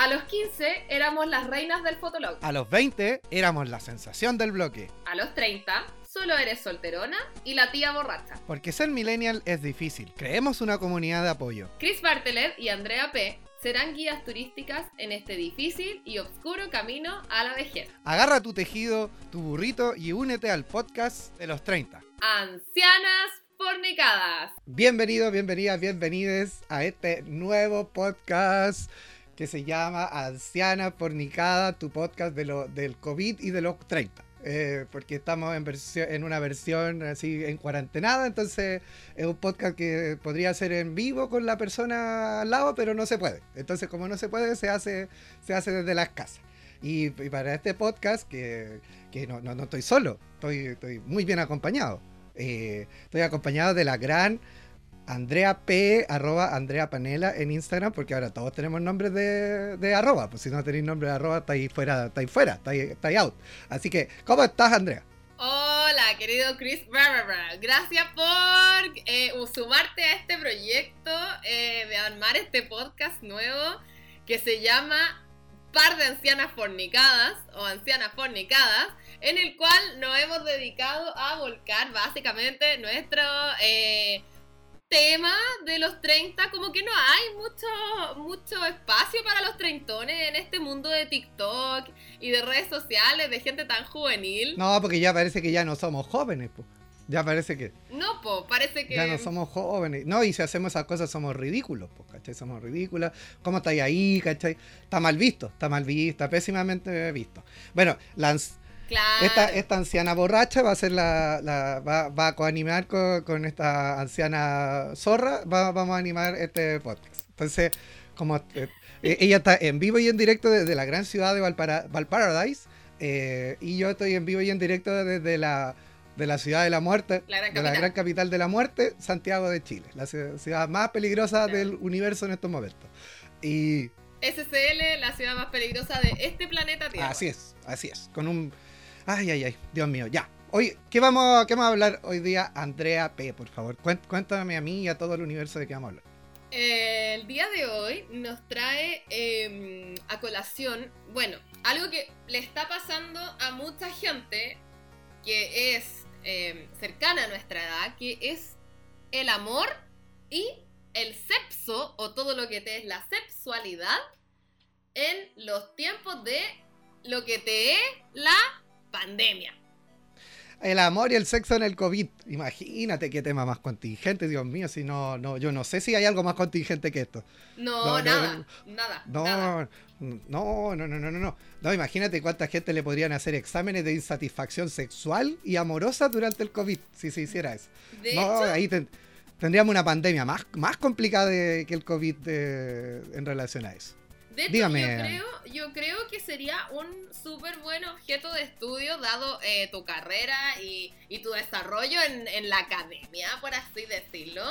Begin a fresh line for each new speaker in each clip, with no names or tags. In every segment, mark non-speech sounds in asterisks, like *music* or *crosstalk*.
A los 15 éramos las reinas del fotolog.
A los 20 éramos la sensación del bloque.
A los 30 solo eres solterona y la tía borracha.
Porque ser millennial es difícil. Creemos una comunidad de apoyo.
Chris Bartelet y Andrea P. serán guías turísticas en este difícil y oscuro camino a la vejez.
Agarra tu tejido, tu burrito y únete al podcast de los 30.
Ancianas fornicadas.
Bienvenidos, bienvenidas, bienvenides a este nuevo podcast que se llama Anciana Fornicada, tu podcast de lo, del COVID y de los 30. Eh, porque estamos en, una versión así en cuarentenada, entonces es un podcast que podría ser en vivo con la persona al lado, pero no se puede. Entonces, como no se puede, se hace, se hace desde las casas. Y, para este podcast, que, que no, no, no, estoy solo, estoy, estoy muy bien acompañado. Eh, estoy acompañado de la gran Andrea P, arroba Andrea Panela en Instagram, porque ahora todos tenemos nombres de, de arroba, pues si no tenéis nombre de arroba, estáis fuera, estáis fuera, estáis, estáis out. Así que, ¿cómo estás, Andrea?
Hola, querido Chris Gracias por eh, sumarte a este proyecto eh, de armar este podcast nuevo que se llama Par de Ancianas Fornicadas o Ancianas Fornicadas, en el cual nos hemos dedicado a volcar básicamente nuestro... Eh, tema de los 30, como que no hay mucho, mucho espacio para los treintones en este mundo de TikTok y de redes sociales, de gente tan juvenil.
No, porque ya parece que ya no somos jóvenes, pues. Ya parece que.
No, pues, parece que.
Ya no somos jóvenes. No, y si hacemos esas cosas somos ridículos, pues, ¿cachai? Somos ridículas. ¿Cómo estáis ahí, cachai? Está mal visto, está mal visto, pésimamente visto. Bueno, las
Claro.
Esta, esta, anciana borracha va a ser la, la va, va, a coanimar con, con, esta anciana zorra, va, vamos a animar este podcast. Entonces, como eh, ella está en vivo y en directo desde la gran ciudad de Valpara, Valparadise, eh, y yo estoy en vivo y en directo desde la, de la ciudad de la muerte,
la
de la gran capital de la muerte, Santiago de Chile, la ciudad más peligrosa claro. del universo en estos momentos. Y
SCL, la ciudad más peligrosa de este planeta Tierra.
Así es, así es, con un Ay, ay, ay, Dios mío, ya. Hoy, ¿qué vamos, ¿qué vamos a hablar hoy día, Andrea P, por favor? Cuéntame a mí y a todo el universo de qué vamos a hablar.
Eh, el día de hoy nos trae eh, a colación, bueno, algo que le está pasando a mucha gente que es eh, cercana a nuestra edad, que es el amor y el sexo, o todo lo que te es la sexualidad, en los tiempos de lo que te es la pandemia.
El amor y el sexo en el COVID. Imagínate qué tema más contingente, Dios mío. Si no, no, yo no sé si hay algo más contingente que esto.
No, no nada, no, nada.
No,
nada.
no, no, no, no, no. No, imagínate cuánta gente le podrían hacer exámenes de insatisfacción sexual y amorosa durante el COVID, si se hiciera eso.
De
no,
hecho,
ahí ten, tendríamos una pandemia más, más complicada de, que el COVID de, en relación a eso.
De hecho,
Dígame.
Yo, creo, yo creo que sería un súper buen objeto de estudio dado eh, tu carrera y, y, tu desarrollo en, en, la academia, por así decirlo,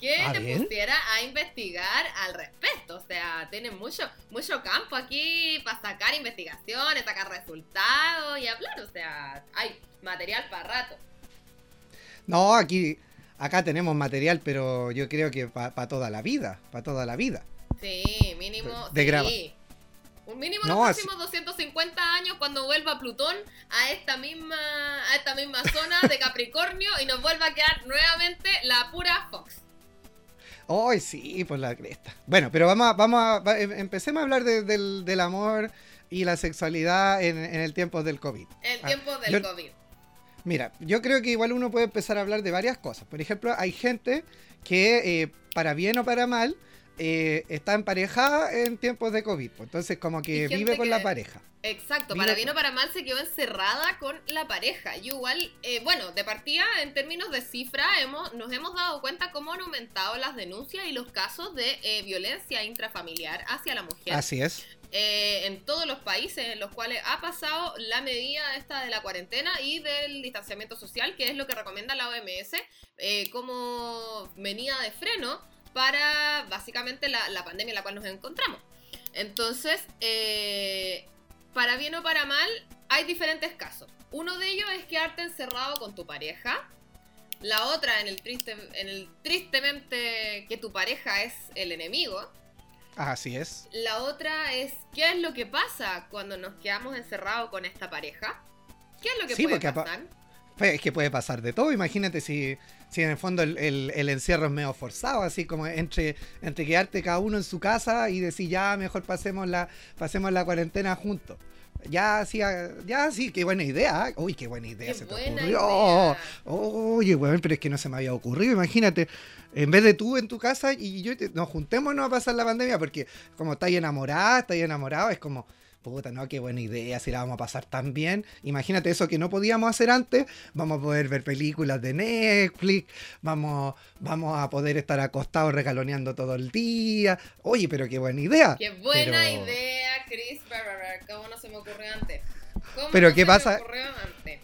que
¿Ah,
te
bien?
pusiera a investigar al respecto. O sea, tiene mucho, mucho campo aquí para sacar investigaciones, sacar resultados y hablar. O sea, hay material para rato.
No, aquí, acá tenemos material, pero yo creo que para pa toda la vida, para toda la vida.
Sí, mínimo.
De
sí.
grava.
Un mínimo
No,
los próximos 250 años cuando vuelva Plutón a esta misma a esta misma zona de Capricornio y nos vuelva a quedar nuevamente la pura Fox.
Hoy sí, por la cresta. Bueno, pero vamos a, vamos a, em, empecemos a hablar de, del, del, amor y la sexualidad en, en el tiempo del COVID.
El tiempo ah, del
yo,
COVID.
Mira, yo creo que igual uno puede empezar a hablar de varias cosas. Por ejemplo, hay gente que, eh, para bien o para mal, eh, está emparejada en tiempos de COVID. Pues, entonces, como que vive con
que,
la pareja.
Exacto, vive para bien o para mal se quedó encerrada con la pareja. Y igual, eh, bueno, de partida, en términos de cifra, hemos, nos hemos dado cuenta cómo han aumentado las denuncias y los casos de eh, violencia intrafamiliar hacia la mujer.
Así es.
Eh, en todos los países en los cuales ha pasado la medida esta de la cuarentena y del distanciamiento social, que es lo que recomienda la OMS eh, como venida de freno para básicamente la, la, pandemia en la cual nos encontramos. Entonces, eh, para bien o para mal, hay diferentes casos. Uno de ellos es quedarte encerrado con tu pareja. La otra, en el, triste, en el tristemente que tu pareja es el enemigo.
Así es.
La otra es, ¿qué es lo que pasa cuando nos quedamos encerrados con esta pareja? ¿Qué es lo que
Sí,
puede pasar?
Pues es que puede pasar de todo. Imagínate si, si en el fondo el, el- el encierro es medio forzado, así como entre, entre quedarte cada uno en su casa y decir ya mejor pasemos la, pasemos la cuarentena juntos. Ya sí, ah, ya sí, qué buena idea. ¿eh? Uy, qué buena idea
Qué
se te ocurrió.
idea.
Oye, weón, pero es que no se me había ocurrido. Imagínate, en vez de tú en tu casa y yo, te- nos juntémonos a pasar la pandemia, porque como estáis enamorada, estáis enamorado, es como, puta, no, qué buena idea, si la vamos a pasar tan bien. Imagínate eso que no podíamos hacer antes, vamos a poder ver películas de Netflix, vamos, vamos a poder estar acostados regaloneando todo el día. Oye, pero qué buena idea.
Qué buena
Pero-
idea, Chris Barber. ¿Cómo no se me ocurrió antes? ¿Cómo
Pero
no
¿qué
se
pasa?
Me ocurrió antes?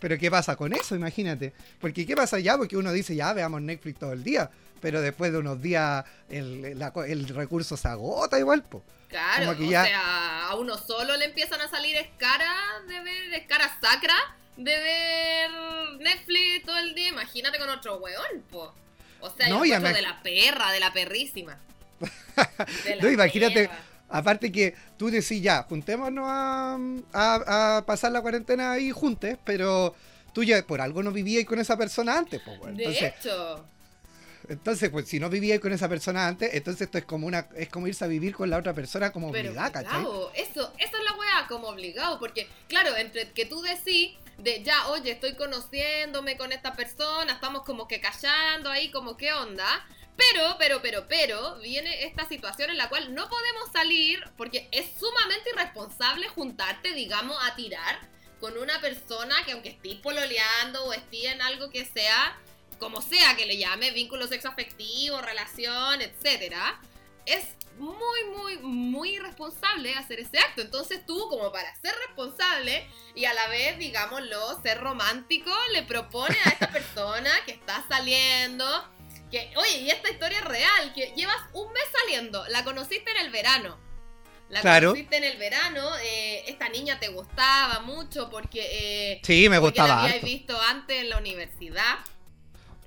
Pero ¿qué pasa con eso? Imagínate. Porque ¿qué pasa ya? Porque uno dice, ya veamos Netflix todo el día. Pero después de unos días el, el recurso se agota igual, po.
Claro,
Como que
o
ya-
sea, a uno solo le empiezan a salir escaras de ver, escaras sacra de ver Netflix todo el día. Imagínate con otro weón, po. O sea,
No,
yo de la perra, de la perrísima. De *laughs* la
No, imagínate,
perra.
Aparte que tú decís ya, juntémonos a, a- a pasar la cuarentena ahí juntos, pero tú ya por algo no vivías con esa persona antes, pues, weón.
De hecho,
entonces, pues si no vivías con esa persona antes, entonces esto es como una, es como irse a vivir con la otra persona como
pero
obligada, ¿cachai?
eso, eso es la weá, como obligado, porque claro, entre que tú decís de ya, oye, estoy conociéndome con esta persona, estamos como que callando ahí, como qué onda, pero, pero, pero, pero, viene esta situación en la cual no podemos salir porque es sumamente irresponsable juntarte, digamos, a tirar con una persona que aunque estés pololeando o estés en algo que sea, como sea que le llame, vínculo sexoafectivo, relación, etcétera, es muy, muy, muy irresponsable hacer ese acto. Entonces tú, como para ser responsable y a la vez, digámoslo, ser romántico, le propone a esta *laughs* persona que está saliendo, que, oye, y esta historia es real, que llevas un mes saliendo, la conociste en el verano. La
Claro.
conociste en el verano, eh, esta niña te gustaba mucho porque... eh,
Sí, me
porque la
gustaba
habías
harto.
visto antes en la universidad.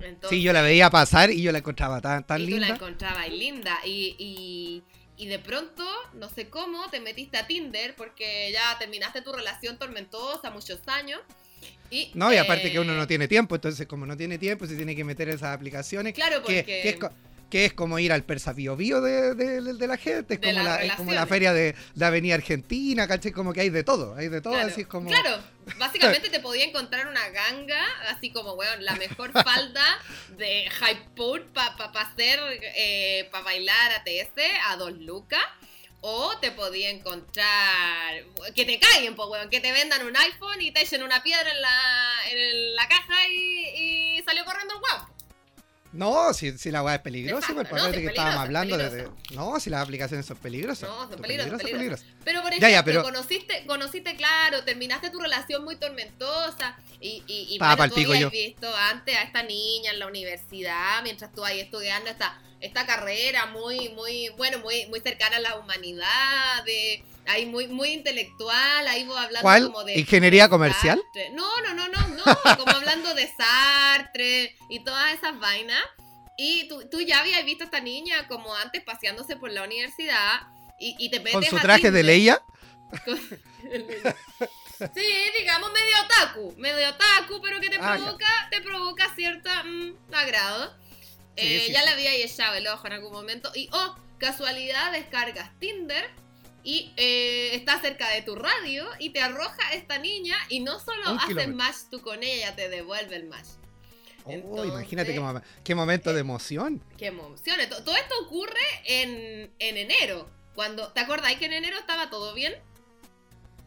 Entonces,
Sí, yo la veía pasar y yo la encontraba tan, tan
y tú la
linda.
encontrabas linda. Y, y, y de pronto, no sé cómo, te metiste a Tinder porque ya terminaste tu relación tormentosa muchos años. Y,
No, y aparte que uno no tiene tiempo, entonces como no tiene tiempo, se tiene que meter esas aplicaciones.
Claro,
que,
porque.
que es, co- que es como ir al Persa Bio Bio de, de- la gente, es como, la, es como la feria de, de Avenida Argentina, ¿cachai? Como que hay de todo, hay de todo,
Claro,
así es como...
claro, básicamente te podía encontrar una ganga, así como, weón, la mejor *laughs* falda de pool para pa, pa hacer, eh, para bailar ATS a dos lucas. O te podía encontrar que te caigan, pues, weón, que te vendan un iPhone y te echen una piedra en la, en la caja y, y salió corriendo el guapo.
No, si, si la weá es peligrosa,
Exacto,
pues
no,
que estábamos hablando de, No, si las aplicaciones son peligrosas.
No, son peligrosas,
peligrosas,
peligrosas. Pero por
Ya,
ejemplo,
ya, pero-
conociste, conociste, claro, terminaste tu relación muy tormentosa y, y, y
Estaba
bueno, tú habías
yo.
visto antes a esta niña en la universidad mientras tú ahí estudiando esta, esta carrera muy, muy, bueno, muy, muy cercana a la humanidad, de, ahí muy, muy intelectual, ahí vos hablando
¿Cuál?
como de...
¿Ingeniería
de
comercial?
Sartre. No, no, no, no, no, como hablando de Sartre y todas esas vainas. Y tú, tú ya habías visto a esta niña como antes paseándose por la universidad y, y te metes
Con su
a
traje de. Leia.
Sí, digamos medio otaku, medio otaku, pero que te
Ah, ya.
provoca, te provoca cierta mm, agrado.
Sí,
Eh,
sí,
ya le había echado el ojo en algún momento y oh, casualidad descargas Tinder y eh, está cerca de tu radio y te arroja esta niña y no solo
Un
haces
kilómetro.
match tú con ella, te devuelve el match.
Oh,
Entonces-
imagínate qué, mo- qué momento de emoción.
Qué emociones. To- Todo esto ocurre en, en enero. Cuando, ¿te acordáis que en enero estaba todo bien?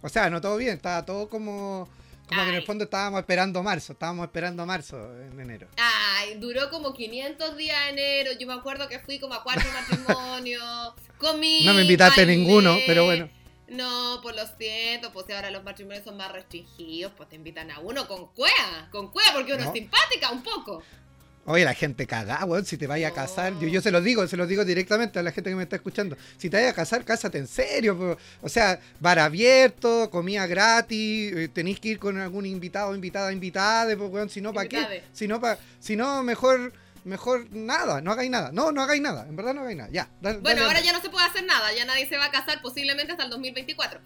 O sea, no todo bien, estaba todo como. Como que en el fondo estábamos esperando marzo, estábamos esperando marzo en enero.
Ay, duró como 500 días enero. Yo me acuerdo que fui como a cuatro matrimonios. *laughs* Comí.
No me invitaste a
bailé.
ninguno, pero bueno.
No, pues lo siento, pues si ahora los matrimonios son más restringidos, pues te invitan a uno con cuea, con cuea porque uno
No.
es simpática un poco.
Oye, la gente cagá, weón, si te vayas a casar. Yo, yo se lo digo, se lo digo directamente a la gente que me está escuchando. Si te vayas a casar, cásate en serio. po. O sea, bar abierto, comida gratis, eh, tenéis que ir con algún invitado, invitada, invitada, pues, weón, si no, ¿para qué? Si no, pa, si no, mejor mejor nada, no hagáis nada. No, no hagáis nada, en verdad no hagáis nada. Ya. dale-
Bueno,
dale,
ahora ya no se puede hacer nada, ya nadie se va a casar posiblemente hasta el 2024.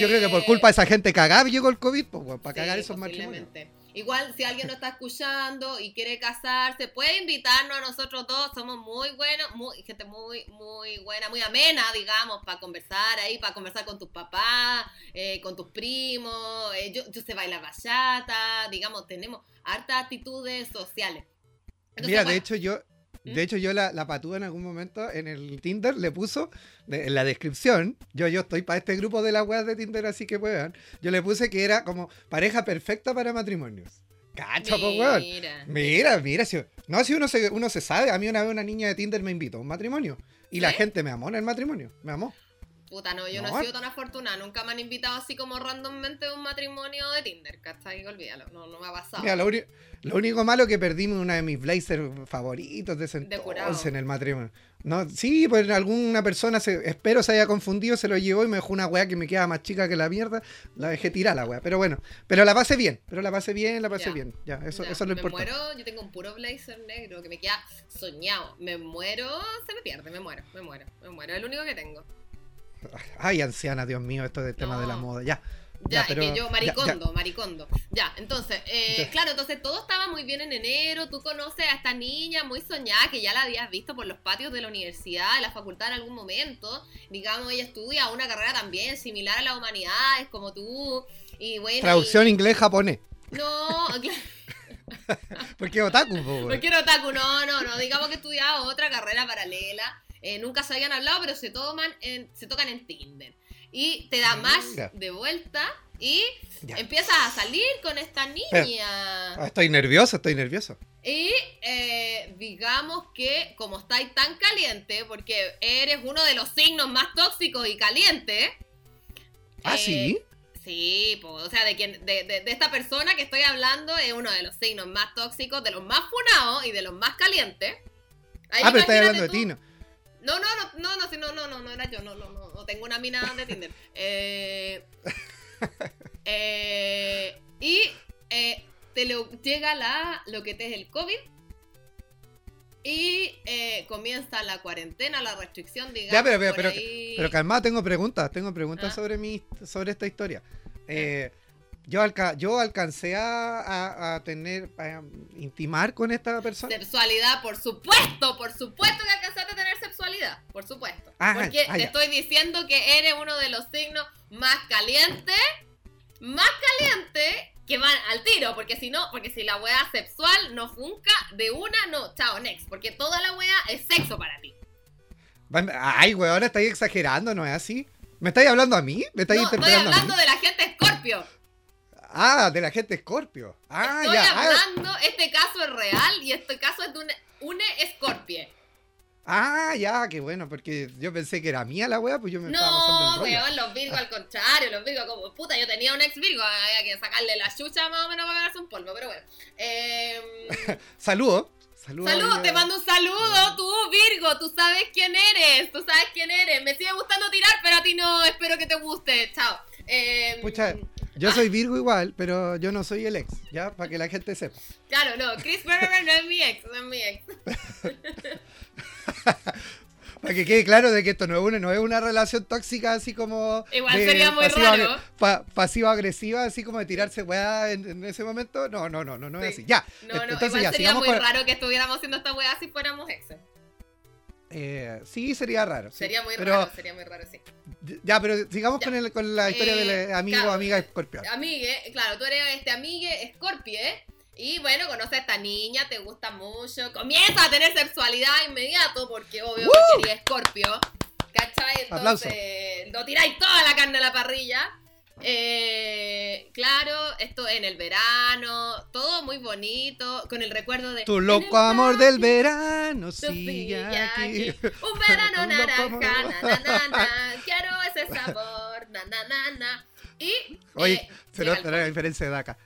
Yo creo que por
Eh,
culpa de esa gente cagada llegó el COVID, pues, weón, para
Sí,
cagar esos matrimonios.
Igual, si alguien nos está escuchando y quiere casarse, puede invitarnos a nosotros dos. Somos muy buenos, muy, gente muy, muy buena, muy amena, digamos, para conversar ahí, para conversar con tus papás, eh, con tus primos. eh, yo, yo sé bailar bachata, digamos, tenemos hartas actitudes sociales. Entonces,
Mira, de hecho yo. De hecho yo la, la patúa en algún momento en el Tinder le puso de- en la descripción, yo yo estoy para este grupo de las weas de Tinder así que puedan, yo le puse que era como pareja perfecta para matrimonios. Cacha, po, weón.
Mira.
Mira, si, no, si uno se, uno se sabe, a mí una vez una niña de Tinder me invitó a un matrimonio y la gente me amó en el matrimonio, me amó.
Puta, no, yo no,
No.
he sido tan afortunada. Nunca me han invitado así como randommente a un matrimonio de Tinder, ¿cachai? Olvídalo, no, no me ha pasado.
Mira, lo, lo único malo que perdí una de mis blazers favoritos de ese
De
entonces en el matrimonio. No, sí, pues alguna persona, se, espero se haya confundido, se lo llevó y me dejó una weá que me queda más chica que la mierda. La dejé tirar la weá. Pero bueno, pero la pasé bien, pero la pasé bien, la pasé
Ya.
bien. Ya, eso,
Ya,
eso es lo
me
importante.
muero, yo tengo un puro blazer negro que me queda soñado. Me muero, se me pierde, me muero, me muero, me muero. Es el único que tengo.
Ay, anciana, Dios mío, esto del tema de la moda. Ya.
Ya,
pero-
es que yo,
ya,
maricondo, maricondo. Ya, entonces, eh,
Ya.
claro, entonces todo estaba muy bien en enero. Tú conoces a esta niña muy soñada que ya la habías visto por los patios de la universidad, de la facultad en algún momento. Digamos, ella estudia una carrera también similar a las humanidades, como tú. Y bueno. y-
Traducción inglés-japonés.
No, *laughs* claro.
Porque otaku, po, weón.
No quiero otaku, no, no, no. Digamos que estudiaba otra carrera paralela. Eh, nunca se habían hablado, pero se toman en, se tocan en Tinder. Y te da más
Mira.
de vuelta y
Ya.
empiezas a salir con esta niña.
Ah, estoy nervioso, estoy nervioso.
Y eh, digamos que como estáis tan caliente, porque eres uno de los signos más tóxicos y calientes.
Ah,
eh,
sí.
Sí, pues, o sea, de, quien, de, de- de esta persona que estoy hablando es uno de los signos más tóxicos, de los más funados y de los más calientes. Ahí
Ah, pero estás hablando de
tú-
ti, ¿no?
No, no, no, no, no, no, no, no, no era yo, no, no, no, no tengo una mina de Tinder. *laughs* Eh, eh, y eh, te lo, llega la, lo que te es el COVID y eh, comienza la cuarentena, la restricción, digamos.
Ya, pero- pero- pero-
ahí.
Pero calmado, tengo preguntas, tengo preguntas
Ah.
sobre mi, sobre esta historia. Eh, yo, alca- yo alcancé a, a- a tener, a intimar con esta persona.
Sexualidad, por supuesto, por supuesto que alcanzaste por supuesto.
Ah,
Porque
ah,
te
ya.
estoy diciendo que eres uno de los signos más calientes, más calientes que van al tiro, porque si no, porque si la wea sexual no funca de una, no, chao, next, porque toda la wea es sexo para ti.
Ay, weón, ahora estáis exagerando, ¿no es así? ¿Me estáis hablando a mí? ¿Me estáis
No, estoy
a
hablando
mí?
de la gente Scorpio.
Ah, de la gente Scorpio. Ah,
estoy
ya. Ah,
hablando, este caso es real y este caso es de una, una Scorpio.
Ah, ya, qué bueno, porque yo pensé que era mía la wea, pues yo me estaba pasando
No,
el rollo.
weón, los Virgos al contrario, los Virgos como puta, yo tenía un ex Virgo, había que sacarle la chucha más o menos para pegarse un polvo, pero bueno. Eh,
Saludos. Saludos. amiga.
te mando un saludo, tú Virgo, tú sabes quién eres, tú sabes quién eres. Me sigue gustando tirar, pero a ti no, espero que te guste, chao. Eh,
Pucha, yo soy Virgo igual, pero yo no soy el ex, ¿ya? Para que la gente sepa.
Claro, no, Chris Berger no es mi ex, no es mi ex. *laughs* *laughs*
Para que quede claro de que esto no es una, no es una relación tóxica así como...
Igual
de
sería muy
pasiva-
raro.
pa- pasivo-agresiva, así como de tirarse weá en, en ese momento. No, no, no, no, no es
Sí.
así. Ya.
No, no,
entonces
igual
ya,
sería muy
con...
raro que estuviéramos haciendo esta weá si fuéramos exes.
Eh, sí, sería raro. sí.
Sería muy
pero,
raro, sería muy raro, sí.
Ya, pero sigamos
Ya.
Con, el- con la historia
Eh,
del amigo
claro.
amiga escorpión.
Amigue, claro, tú eres este amigue Scorpie. Y bueno, conoces a esta niña, te gusta mucho. Comienza a tener sexualidad inmediato, porque obvio
¡Woo!
que Scorpio. ¿Cachai?
Aplauso.
Entonces, lo tiráis toda la carne a la parrilla. Eh, claro, esto en el verano, todo muy bonito, con el recuerdo de.
Tu loco amor del verano sigue aquí.
aquí. *laughs* Un verano
Un
naranja, na, na, na, quiero ese sabor, na, na, na. Y.
Oye,
eh,
se nota la diferencia de acá.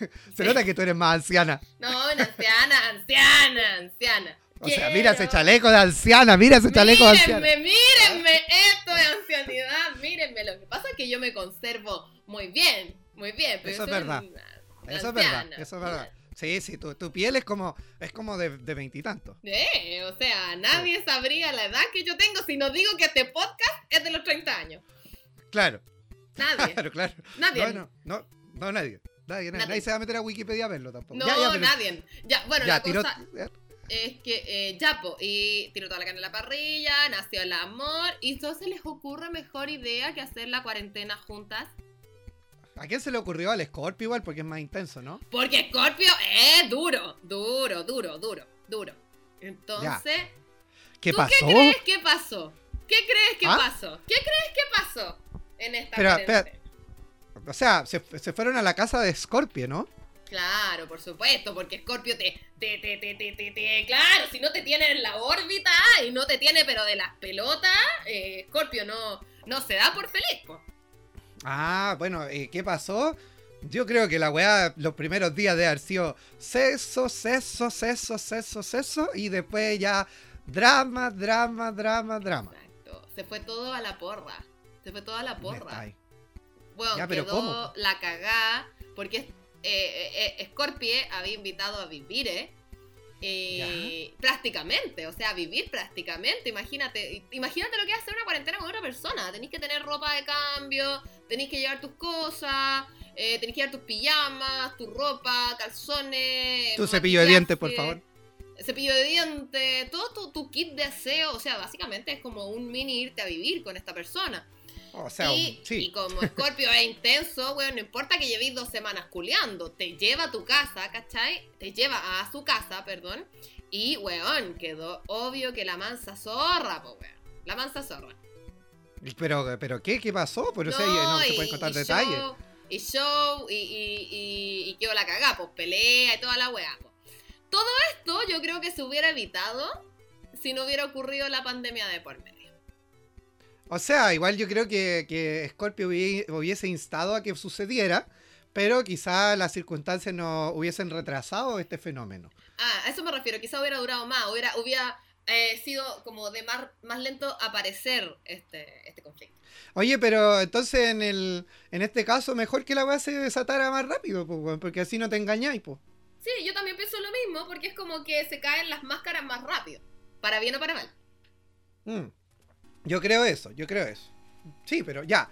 *laughs* se nota que tú eres más anciana.
No, una anciana, anciana, anciana.
O sea, mira ese chaleco de anciana, mira ese chaleco de anciana.
Mírenme, mírenme, esto de ancianidad, mírenme. Lo que pasa es que yo me conservo muy bien, muy bien. Pero
Eso es verdad.
una
Eso es verdad, eso es verdad. Sí, sí, tu, tu piel es como, es como de veintitantos.
Eh, o sea, nadie sabría la edad que yo tengo si no digo que este podcast es de los 30 años.
Claro.
Nadie. *laughs*
Claro, claro.
Nadie.
No, no, no, no, nadie. Nadie, nadie. Se va a meter a Wikipedia a verlo tampoco.
No,
Ya, ya, pero-
nadie. Ya, bueno,
ya,
la cosa es que eh, ya, po, y tiró toda la carne en la parrilla, nació el amor, y no se les ocurre mejor idea que hacer la cuarentena juntas.
¿A quién se le ocurrió al Scorpio igual? Porque es más intenso, ¿no?
Porque Scorpio es duro, duro, duro, duro, duro. Entonces,
¿Qué
¿tú
pasó?
qué crees que pasó? ¿Qué crees que
¿Ah?
pasó? ¿Qué crees que pasó en esta
Pero. O sea, se, se fueron a la casa de Scorpio, ¿no?
Claro, por supuesto, porque Scorpio te, te, te, te, te, te, te- claro, si no te tiene en la órbita y no te tiene pero de las pelotas, eh, Scorpio no, no se da por feliz, po.
Ah, bueno, ¿qué pasó? Yo creo que la weá, los primeros días de haber sido seso, seso, seso, seso, seso, y después ya drama, drama, drama, drama.
Exacto. Se fue todo a la porra. Se fue todo a la porra. Bueno,
Ya, pero
quedó
¿cómo?
la cagá, porque eh, eh, eh, Scorpie había invitado a vivir, ¿eh? Eh, prácticamente, o sea, vivir prácticamente. Imagínate, imagínate lo que es hacer una cuarentena con otra persona. Tenéis que tener ropa de cambio, tenéis que llevar tus cosas, eh, tenéis que llevar tus pijamas, tu ropa, calzones.
Tu cepillo de dientes, por favor.
Cepillo de dientes, todo tu, tu kit de aseo. O sea, básicamente es como un mini irte a vivir con esta persona.
O sea,
y,
sí.
y como Scorpio es intenso, weón, no importa que llevéis dos semanas culeando, te lleva a tu casa, ¿cachai? Te lleva a su casa, perdón. Y, weón, quedó obvio que la mansa zorra, po, weón. La mansa zorra.
Pero, pero ¿qué? ¿Qué pasó? Pero, o sea, no se pueden contar
y
detalles.
Show, y show, y, y, y, y quedó la cagá, pues pelea y toda la weá, po. Todo esto yo creo que se hubiera evitado si no hubiera ocurrido la pandemia de por medio.
O sea, igual yo creo que, que Scorpio hubi- hubiese instado a que sucediera, pero quizá las circunstancias no hubiesen retrasado este fenómeno.
Ah, a eso me refiero, quizá hubiera durado más, hubiera, hubiera eh, sido como de más, más lento aparecer este, este conflicto.
Oye, pero entonces en el en este caso mejor que la weá se desatara más rápido, pues, porque así no te engañáis, pues.
Sí, yo también pienso lo mismo, porque es como que se caen las máscaras más rápido, para bien o para mal.
Mm. Yo creo eso, yo creo eso. Sí, pero ya.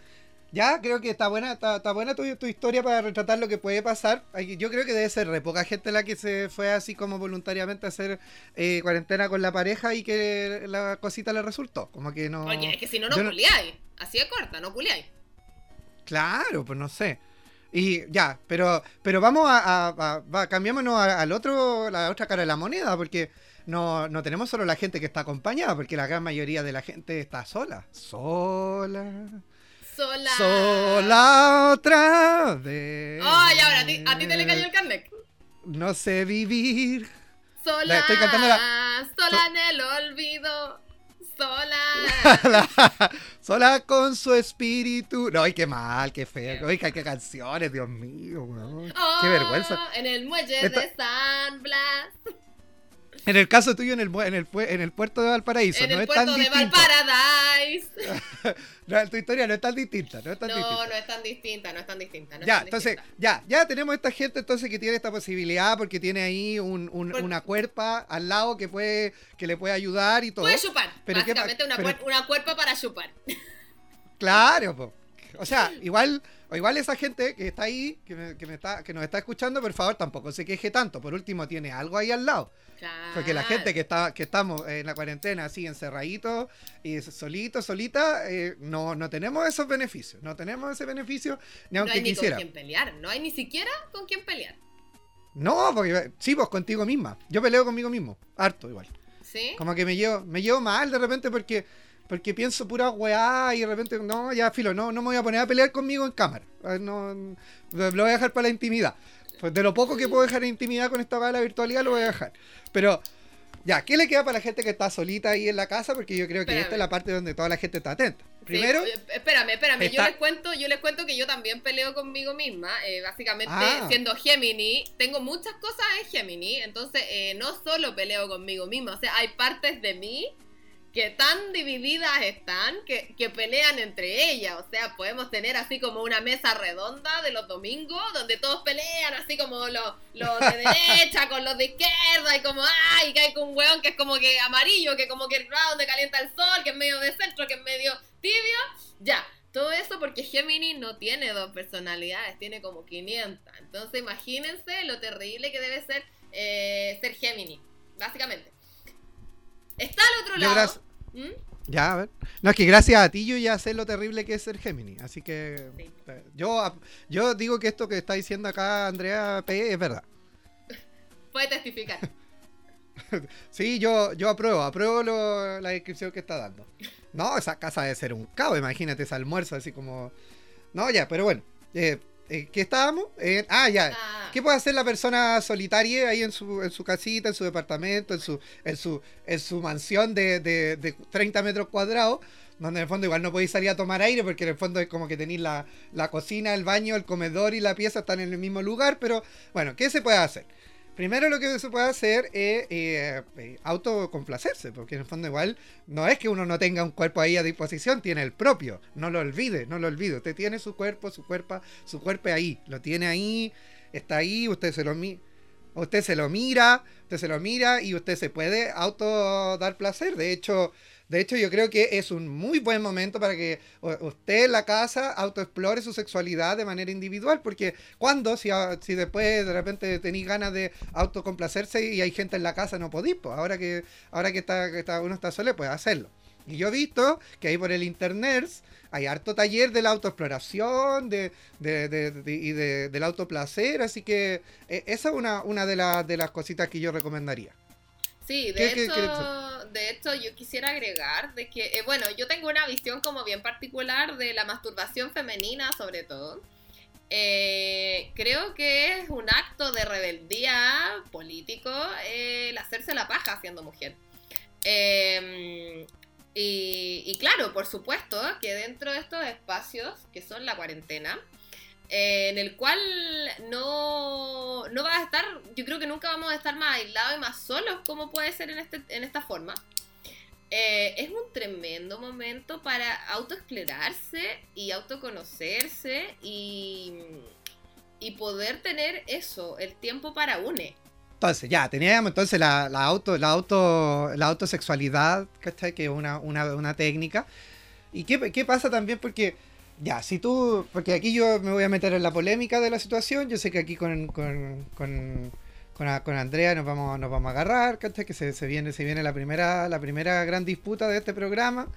Ya creo que está buena, está, está buena tu, tu historia para retratar lo que puede pasar. Yo creo que debe ser re poca gente la que se fue así como voluntariamente a hacer eh, cuarentena con la pareja y que la cosita le resultó. Como que no.
Oye, es que si no, no- culiáis. Así de corta, no culiáis.
Claro, pues no sé. Y ya, pero, pero vamos a, a- a- va, cambiémonos a- al otro, la otra cara de la moneda, porque no, no tenemos solo la gente que está acompañada, porque la gran mayoría de la gente está sola. Sola.
Sola.
Sola otra vez.
Ay, ahora, ¿a ti, a ti te le cayó el carnet.
No sé vivir.
Sola.
La estoy cantando
Sola en el olvido. Sola. *laughs*
Sola con su espíritu. No, ay, qué mal, qué feo. Ay, qué, qué canciones, Dios mío, weón. Qué
Oh,
vergüenza.
En el muelle
Esta-
de San Blas.
En el caso tuyo, en el, en el, en el puerto de Valparaíso,
en
no
el
es tan
puerto de. Valparadise. *laughs*
No, tu historia no es tan distinta, no es tan
No,
distinta.
no es tan distinta, no es tan distinta. no
ya,
tan
entonces,
distinta.
ya, ya tenemos esta gente entonces que tiene esta posibilidad porque tiene ahí un, un-
Por-
una cuerpa al lado que puede, que le puede ayudar y todo.
Puede chupar.
Pero
Básicamente una,
pero-
una cuerpa para chupar.
Claro, po. O sea, igual, o igual esa gente que está ahí, que, me- que me está, que nos está escuchando, por favor, tampoco se queje tanto. Por último, tiene algo ahí al lado.
Claro.
Porque la gente que está, que estamos en la cuarentena así encerraditos y solito, solita, eh, no, no tenemos esos beneficios. No tenemos ese beneficio ni
No
aunque
hay ni
quisiera.
con quién pelear. No hay ni siquiera con quién pelear.
No, porque sí, pues contigo misma. Yo peleo conmigo mismo, harto igual.
¿Sí?
Como que me llevo, me llevo mal de repente porque, porque pienso pura weá y de repente, no, ya filo, no, no me voy a poner a pelear conmigo en cámara. Eh, No, lo lo voy a dejar para la intimidad. Pues de lo poco que puedo dejar en intimidad con esta weá de la virtualidad lo voy a dejar. Pero, ya, ¿qué le queda para la gente que está solita ahí en la casa? Porque yo creo que
Espérame.
esta es la parte donde toda la gente está atenta.
Sí,
Primero,
eh, espérame, espérame. Yo
está-
les cuento, yo les cuento que yo también peleo conmigo misma. eh, básicamente,
Ah.
siendo Gemini, tengo muchas cosas en Gemini. Entonces, eh, no solo peleo conmigo misma. O sea, hay partes de mí que tan divididas están que, que, pelean entre ellas. O sea, podemos tener así como una mesa redonda de los domingos donde todos pelean, así como los, los de *laughs* derecha con los de izquierda y como, ay, que hay un weón que es como que amarillo, que como que el donde calienta el sol, que es medio de centro, que es medio tibio. Ya, todo eso porque Gemini no tiene dos personalidades, tiene como 500. Entonces imagínense lo terrible que debe ser eh, ser Gemini, básicamente. Está al otro lado.
¿Mm? Ya, a ver. No, es que gracias a ti yo ya sé lo terrible que es ser Gemini. Así que eh, yo, yo digo que esto que está diciendo acá Andrea P es verdad. *laughs*
Puede testificar. *laughs*
sí, yo, yo apruebo, apruebo la descripción que está dando. No, esa casa debe ser un caos, imagínate ese almuerzo así como... No, ya, pero bueno. Eh, eh, ¿Qué estábamos? ah, ya. Ah. ¿Qué puede hacer la persona solitaria ahí en su, en su casita, en su departamento, en su, en su, en su mansión de, de, 30 metros cuadrados? Donde en el fondo igual no podéis salir a tomar aire porque en el fondo es como que tenéis la, la cocina, el baño, el comedor y la pieza están en el mismo lugar. Pero bueno, ¿qué se puede hacer? Primero lo que se puede hacer es eh, eh, autocomplacerse, porque en el fondo igual no es que uno no tenga un cuerpo ahí a disposición, tiene el propio, no lo olvide, no lo olvide, usted tiene su cuerpo, su cuerpo, su cuerpo ahí, lo tiene ahí, está ahí, usted se lo usted se lo mira, usted se lo mira y usted se puede auto dar placer, de hecho de hecho, yo creo que es un muy buen momento para que usted en la casa autoexplore su sexualidad de manera individual, porque cuando, si, si después de repente tenéis ganas de autocomplacerse y hay gente en la casa, no podéis, pues ahora que, ahora que, está, que está, uno está solo, puede hacerlo. Y yo he visto que ahí por el internet hay harto taller de la autoexploración de, de, de, y del autoplacer, así que eh, esa es una, una de, de las cositas que yo recomendaría.
Sí, de hecho, de hecho yo quisiera agregar de que, eh, bueno, yo tengo una visión como bien particular de la masturbación femenina sobre todo. Eh, creo que es un acto de rebeldía político el hacerse la paja siendo mujer. Em, y, claro, por supuesto que dentro de estos espacios, que son la cuarentena, en el cual no, no va a estar, yo creo que nunca vamos a estar más aislados y más solos como puede ser en, este, en esta forma. Eh, es un tremendo momento para autoexplorarse y autoconocerse y, y poder tener eso, el tiempo para une.
Entonces, ya, teníamos entonces la, auto, la auto, la autosexualidad, ¿cachai? Que es una, una, una técnica. ¿Y qué, qué pasa también? Porque ya, si tú, porque aquí yo me voy a meter en la polémica de la situación, yo sé que aquí con, con, con, con, Andrea nos vamos, nos vamos a agarrar, ¿cachai? Que se, viene, se viene la primera, la primera gran disputa de este programa.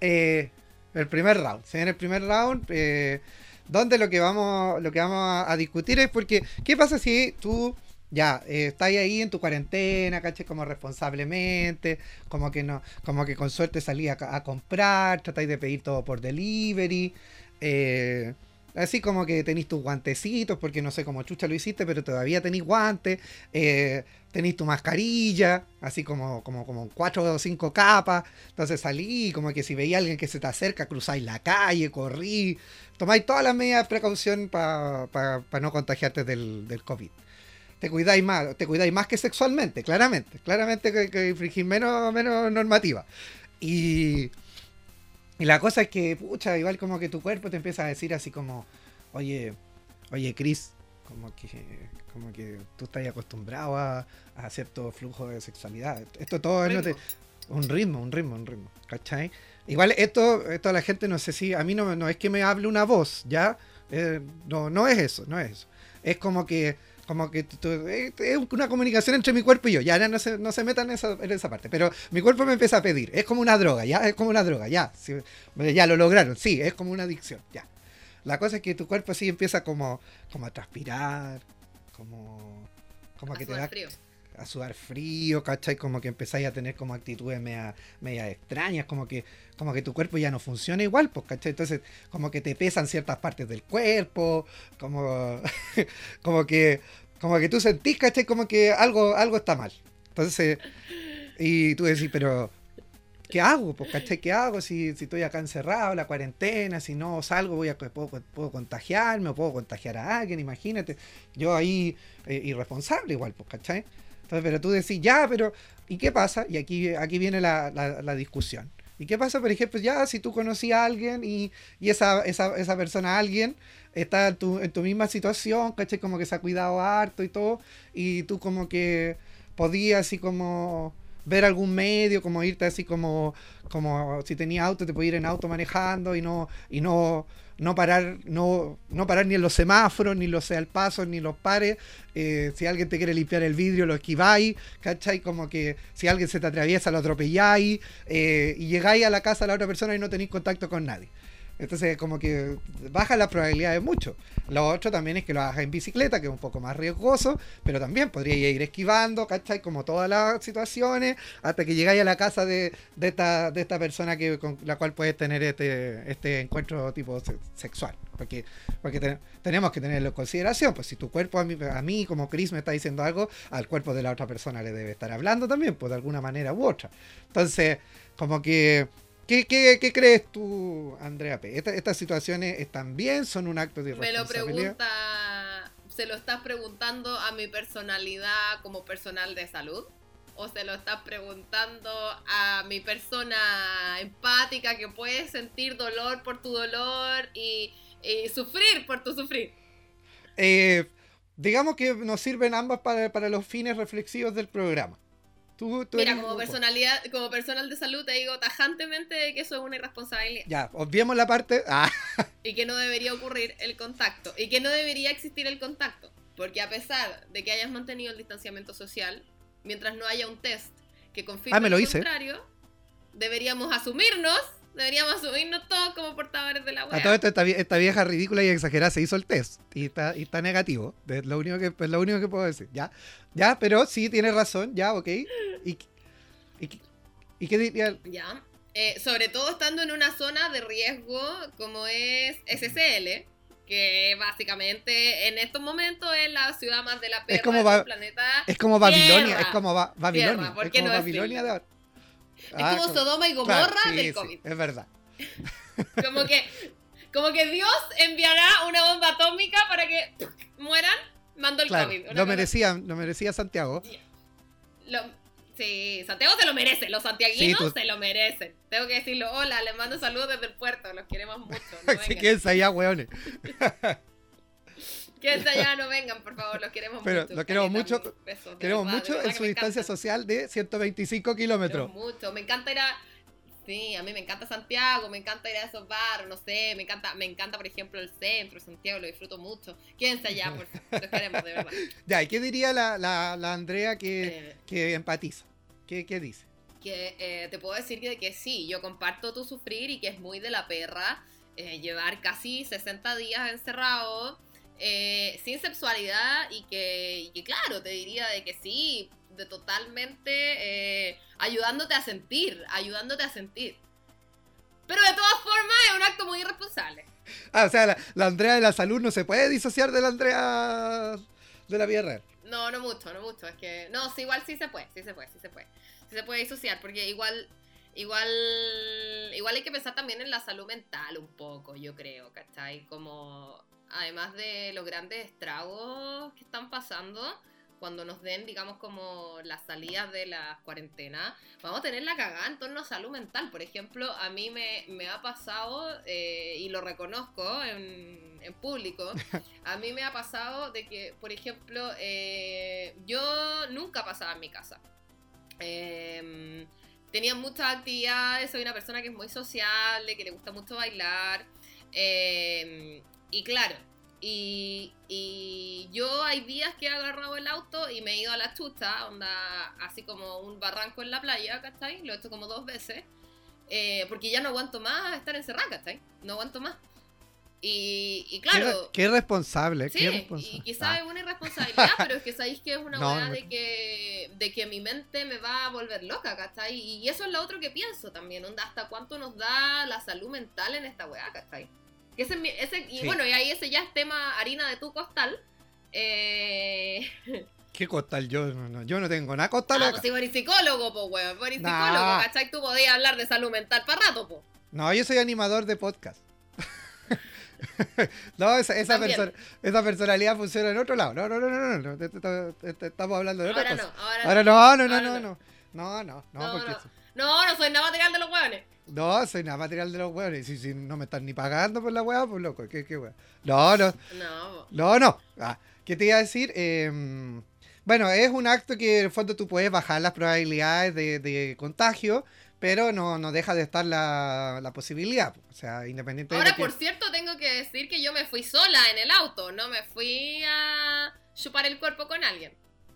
Eh, el primer round, se viene el primer round, eh, donde lo que vamos, lo que vamos a, discutir es porque, ¿qué pasa si tú ya, eh, estás ahí en tu cuarentena, ¿cachai? Como responsablemente, como que no, como que con suerte salí a, a comprar, tratáis de pedir todo por delivery, eh, así como que tenéis tus guantecitos, porque no sé cómo chucha lo hiciste, pero todavía tenéis guantes. Eh, tu mascarilla, así como, como, como cuatro o cinco capas. Entonces salí, como que si veía a alguien que se te acerca, cruzáis la calle, corrí. Tomáis todas las medidas de precaución para no contagiarte del, del, COVID. Te cuidáis más, te cuidáis más que sexualmente, claramente. Claramente que, que infringir menos, menos normativa. Y y la cosa es que, pucha, igual como que tu cuerpo te empieza a decir así como, oye, oye, Chris, como que, como que tú estás acostumbrado a, a cierto flujo de sexualidad. Esto todo es un ritmo, un ritmo, un ritmo, ¿cachai? Igual esto, esto a la gente no sé si, a mí no, no es que me hable una voz, ¿ya? Eh, no, no es eso, no es eso. Es como que como que eh, es una comunicación entre mi cuerpo y yo. Ya no se, no se metan en esa, en esa, parte. Pero mi cuerpo me empieza a pedir. Es como una droga, ya. Es como una droga, ya. ya lo lograron. Sí, es como una adicción, ya. La cosa es que tu cuerpo sí empieza como, como a transpirar, como, como que te da a sudar frío, ¿cachai? Como que empezáis a tener como actitudes media, extrañas, como que, como que tu cuerpo ya no funciona igual, pues, ¿cachai? Entonces, como que te pesan ciertas partes del cuerpo, como, *laughs* como que, como que tú sentís, ¿cachai? Como que algo, algo está mal. Entonces, y tú decís, pero, ¿qué hago? Pues, ¿cachai? ¿Qué hago si, si estoy acá encerrado, la cuarentena, si no salgo, voy a, puedo, puedo contagiarme o puedo contagiar a alguien, imagínate. Yo ahí, eh, irresponsable igual, pues, ¿cachai? Entonces, pero tú decís, ya, pero ¿y qué pasa? Y aquí, aquí viene la, la, discusión. ¿Y qué pasa, por ejemplo, ya si tú conocías a alguien y, y esa, esa, esa, persona, alguien, está en tu, en tu misma situación, ¿cachai? Como que se ha cuidado harto y todo, y tú como que podías así como ver algún medio, como irte así como, como si tenía auto, te podías ir en auto manejando y no, y no, no parar, no, no parar ni en los semáforos, ni los al paso, ni los pares. Eh, si alguien te quiere limpiar el vidrio, lo esquiváis, ¿cachai? Como que si alguien se te atraviesa, lo atropelláis, eh, y llegáis a la casa de la otra persona y no tenéis contacto con nadie. Entonces, como que baja la probabilidad de mucho. Lo otro también es que lo hagas en bicicleta, que es un poco más riesgoso, pero también podría ir esquivando, ¿cachai? Como todas las situaciones, hasta que llegáis a la casa de, esta, persona que, con la cual puedes tener este, este encuentro tipo sexual. Porque, porque tenemos que tenerlo en consideración. Pues si tu cuerpo a mí, a mí, como Chris, me está diciendo algo, al cuerpo de la otra persona le debe estar hablando también, pues de alguna manera u otra. Entonces, como que ¿Qué, qué, crees tú, Andrea P? ¿Estas situaciones están bien? ¿Son un acto de irresponsabilidad?
Me lo pregunta, ¿se lo estás preguntando a mi personalidad como personal de salud? ¿O se lo estás preguntando a mi persona empática que puede sentir dolor por tu dolor y, sufrir por tu sufrir?
Eh, digamos que nos sirven ambas para, para los fines reflexivos del programa.
Mira, como personalidad, como personal de salud te digo tajantemente que eso es una irresponsabilidad.
Ya, obviemos la parte. *laughs* Ah.
Y que no debería ocurrir el contacto. Y que no debería existir el contacto. Porque a pesar de que hayas mantenido el distanciamiento social, mientras no haya un test que confirme
ah, lo
lo contrario, deberíamos asumirnos Deberíamos subirnos todos como portadores de la web.
A todo esto, esta, vieja ridícula y exagerada se hizo el test y está, y está negativo. Es lo, único que, es lo único que puedo decir. Ya, ya pero sí, tiene razón, ya, ok. ¿Y, y, qué diría?
Ya. Eh, sobre todo estando en una zona de riesgo como es SCL, que básicamente en estos momentos es la ciudad más de la perra
como
del planeta.
Es como Babilonia, es como Babilonia. es como Babilonia de ahora.
Es como ah, Sodoma y Gomorra del COVID.
es verdad. *laughs*
como que como que Dios enviará una bomba atómica para que mueran, mandó el COVID.
Lo merecía, lo merecía Santiago.
sí, Santiago se lo merece, los santiaguinos se lo merecen. Tengo que decirlo, hola, les mando saludos desde el puerto, los queremos mucho.
No *laughs* Así que es allá, *laughs* weones.
Quédense allá, no vengan, por favor, los queremos mucho.
Los queremos mucho, queremos mucho en su distancia social de 125 kilómetros.
Mucho, me encanta ir a... Sí, a mí me encanta Santiago, me encanta ir a esos bares, no sé, me encanta, me encanta, por ejemplo, el centro Santiago, lo disfruto mucho. Quédense allá, por favor, los queremos, de verdad. *laughs*
Ya, ¿y qué diría la, la, la Andrea que, eh. que empatiza? ¿Qué, qué dice?
Que eh, te puedo decir que, que sí, yo comparto tu sufrir y que es muy de la perra eh, llevar casi 60 días encerrado eh, sin sexualidad y que, claro, te diría de que sí, de totalmente eh, ayudándote a sentir, ayudándote a sentir. Pero de todas formas es un acto muy irresponsable.
Ah, o sea, la, Andrea de la salud no se puede disociar de la Andrea de la vida real.
No, no mucho, no mucho. Es que, no, sí, igual sí se puede, sí se puede, sí se puede. Sí se puede disociar, porque igual, igual, igual hay que pensar también en la salud mental un poco, yo creo, ¿cachai? Como además de los grandes estragos que están pasando, cuando nos den, digamos, como las salidas de la cuarentena, vamos a tener la cagada en torno a salud mental. Por ejemplo, a mí me, ha pasado, eh, y lo reconozco en, en, público, *laughs* a mí me ha pasado de que, por ejemplo, eh, yo nunca pasaba en mi casa. Em, tenía muchas actividades, soy una persona que es muy sociable, que le gusta mucho bailar. Eh, y claro, y, yo hay días que he agarrado el auto y me he ido a la chusta, onda así como un barranco en la playa, ¿cachai? Lo he hecho como dos veces, eh, porque ya no aguanto más estar encerrada, ¿cachai? No aguanto más. Y, claro.
Qué, responsable,
sí, Y quizás ah. es una irresponsabilidad, pero es que sabéis que es una *laughs* no, de que, de que mi mente me va a volver loca, ¿cachai? Y eso es lo otro que pienso también, onda, hasta cuánto nos da la salud mental en esta weá, ¿cachai? Ese, ese, y bueno, y ahí ese ya es tema harina de tu costal. Eh... *laughs*
¿Qué costal? Yo no, yo no tengo nada costal.
Ah, pues si eres psicólogo, pues, weón. Eres psicólogo, ¿cachai? Tú podías hablar de salud mental para rato, pues.
No, yo soy animador de podcast. *laughs* no, esa, esa, personalidad funciona en otro lado. No, no, no, no, no. Estamos hablando de otra
Ahora
cosa.
no, ahora,
Ahora no, no, no, no,
no.
no. No, no, no,
No,
porque
no. No, no soy nada material de los hueones.
No, soy nada material de los huevos. Y si, si no me están ni pagando por la hueá, pues loco, ¿qué, qué hueá? No, no,
No,
no, no. Ah, ¿Qué te iba a decir? Eh, bueno, es un acto que en el fondo tú puedes bajar las probabilidades de, de contagio, pero no, no deja de estar la, la posibilidad. O sea, independiente
Ahora,
de que-
por cierto, tengo que decir que yo me fui sola en el auto, no me fui a chupar el cuerpo con alguien.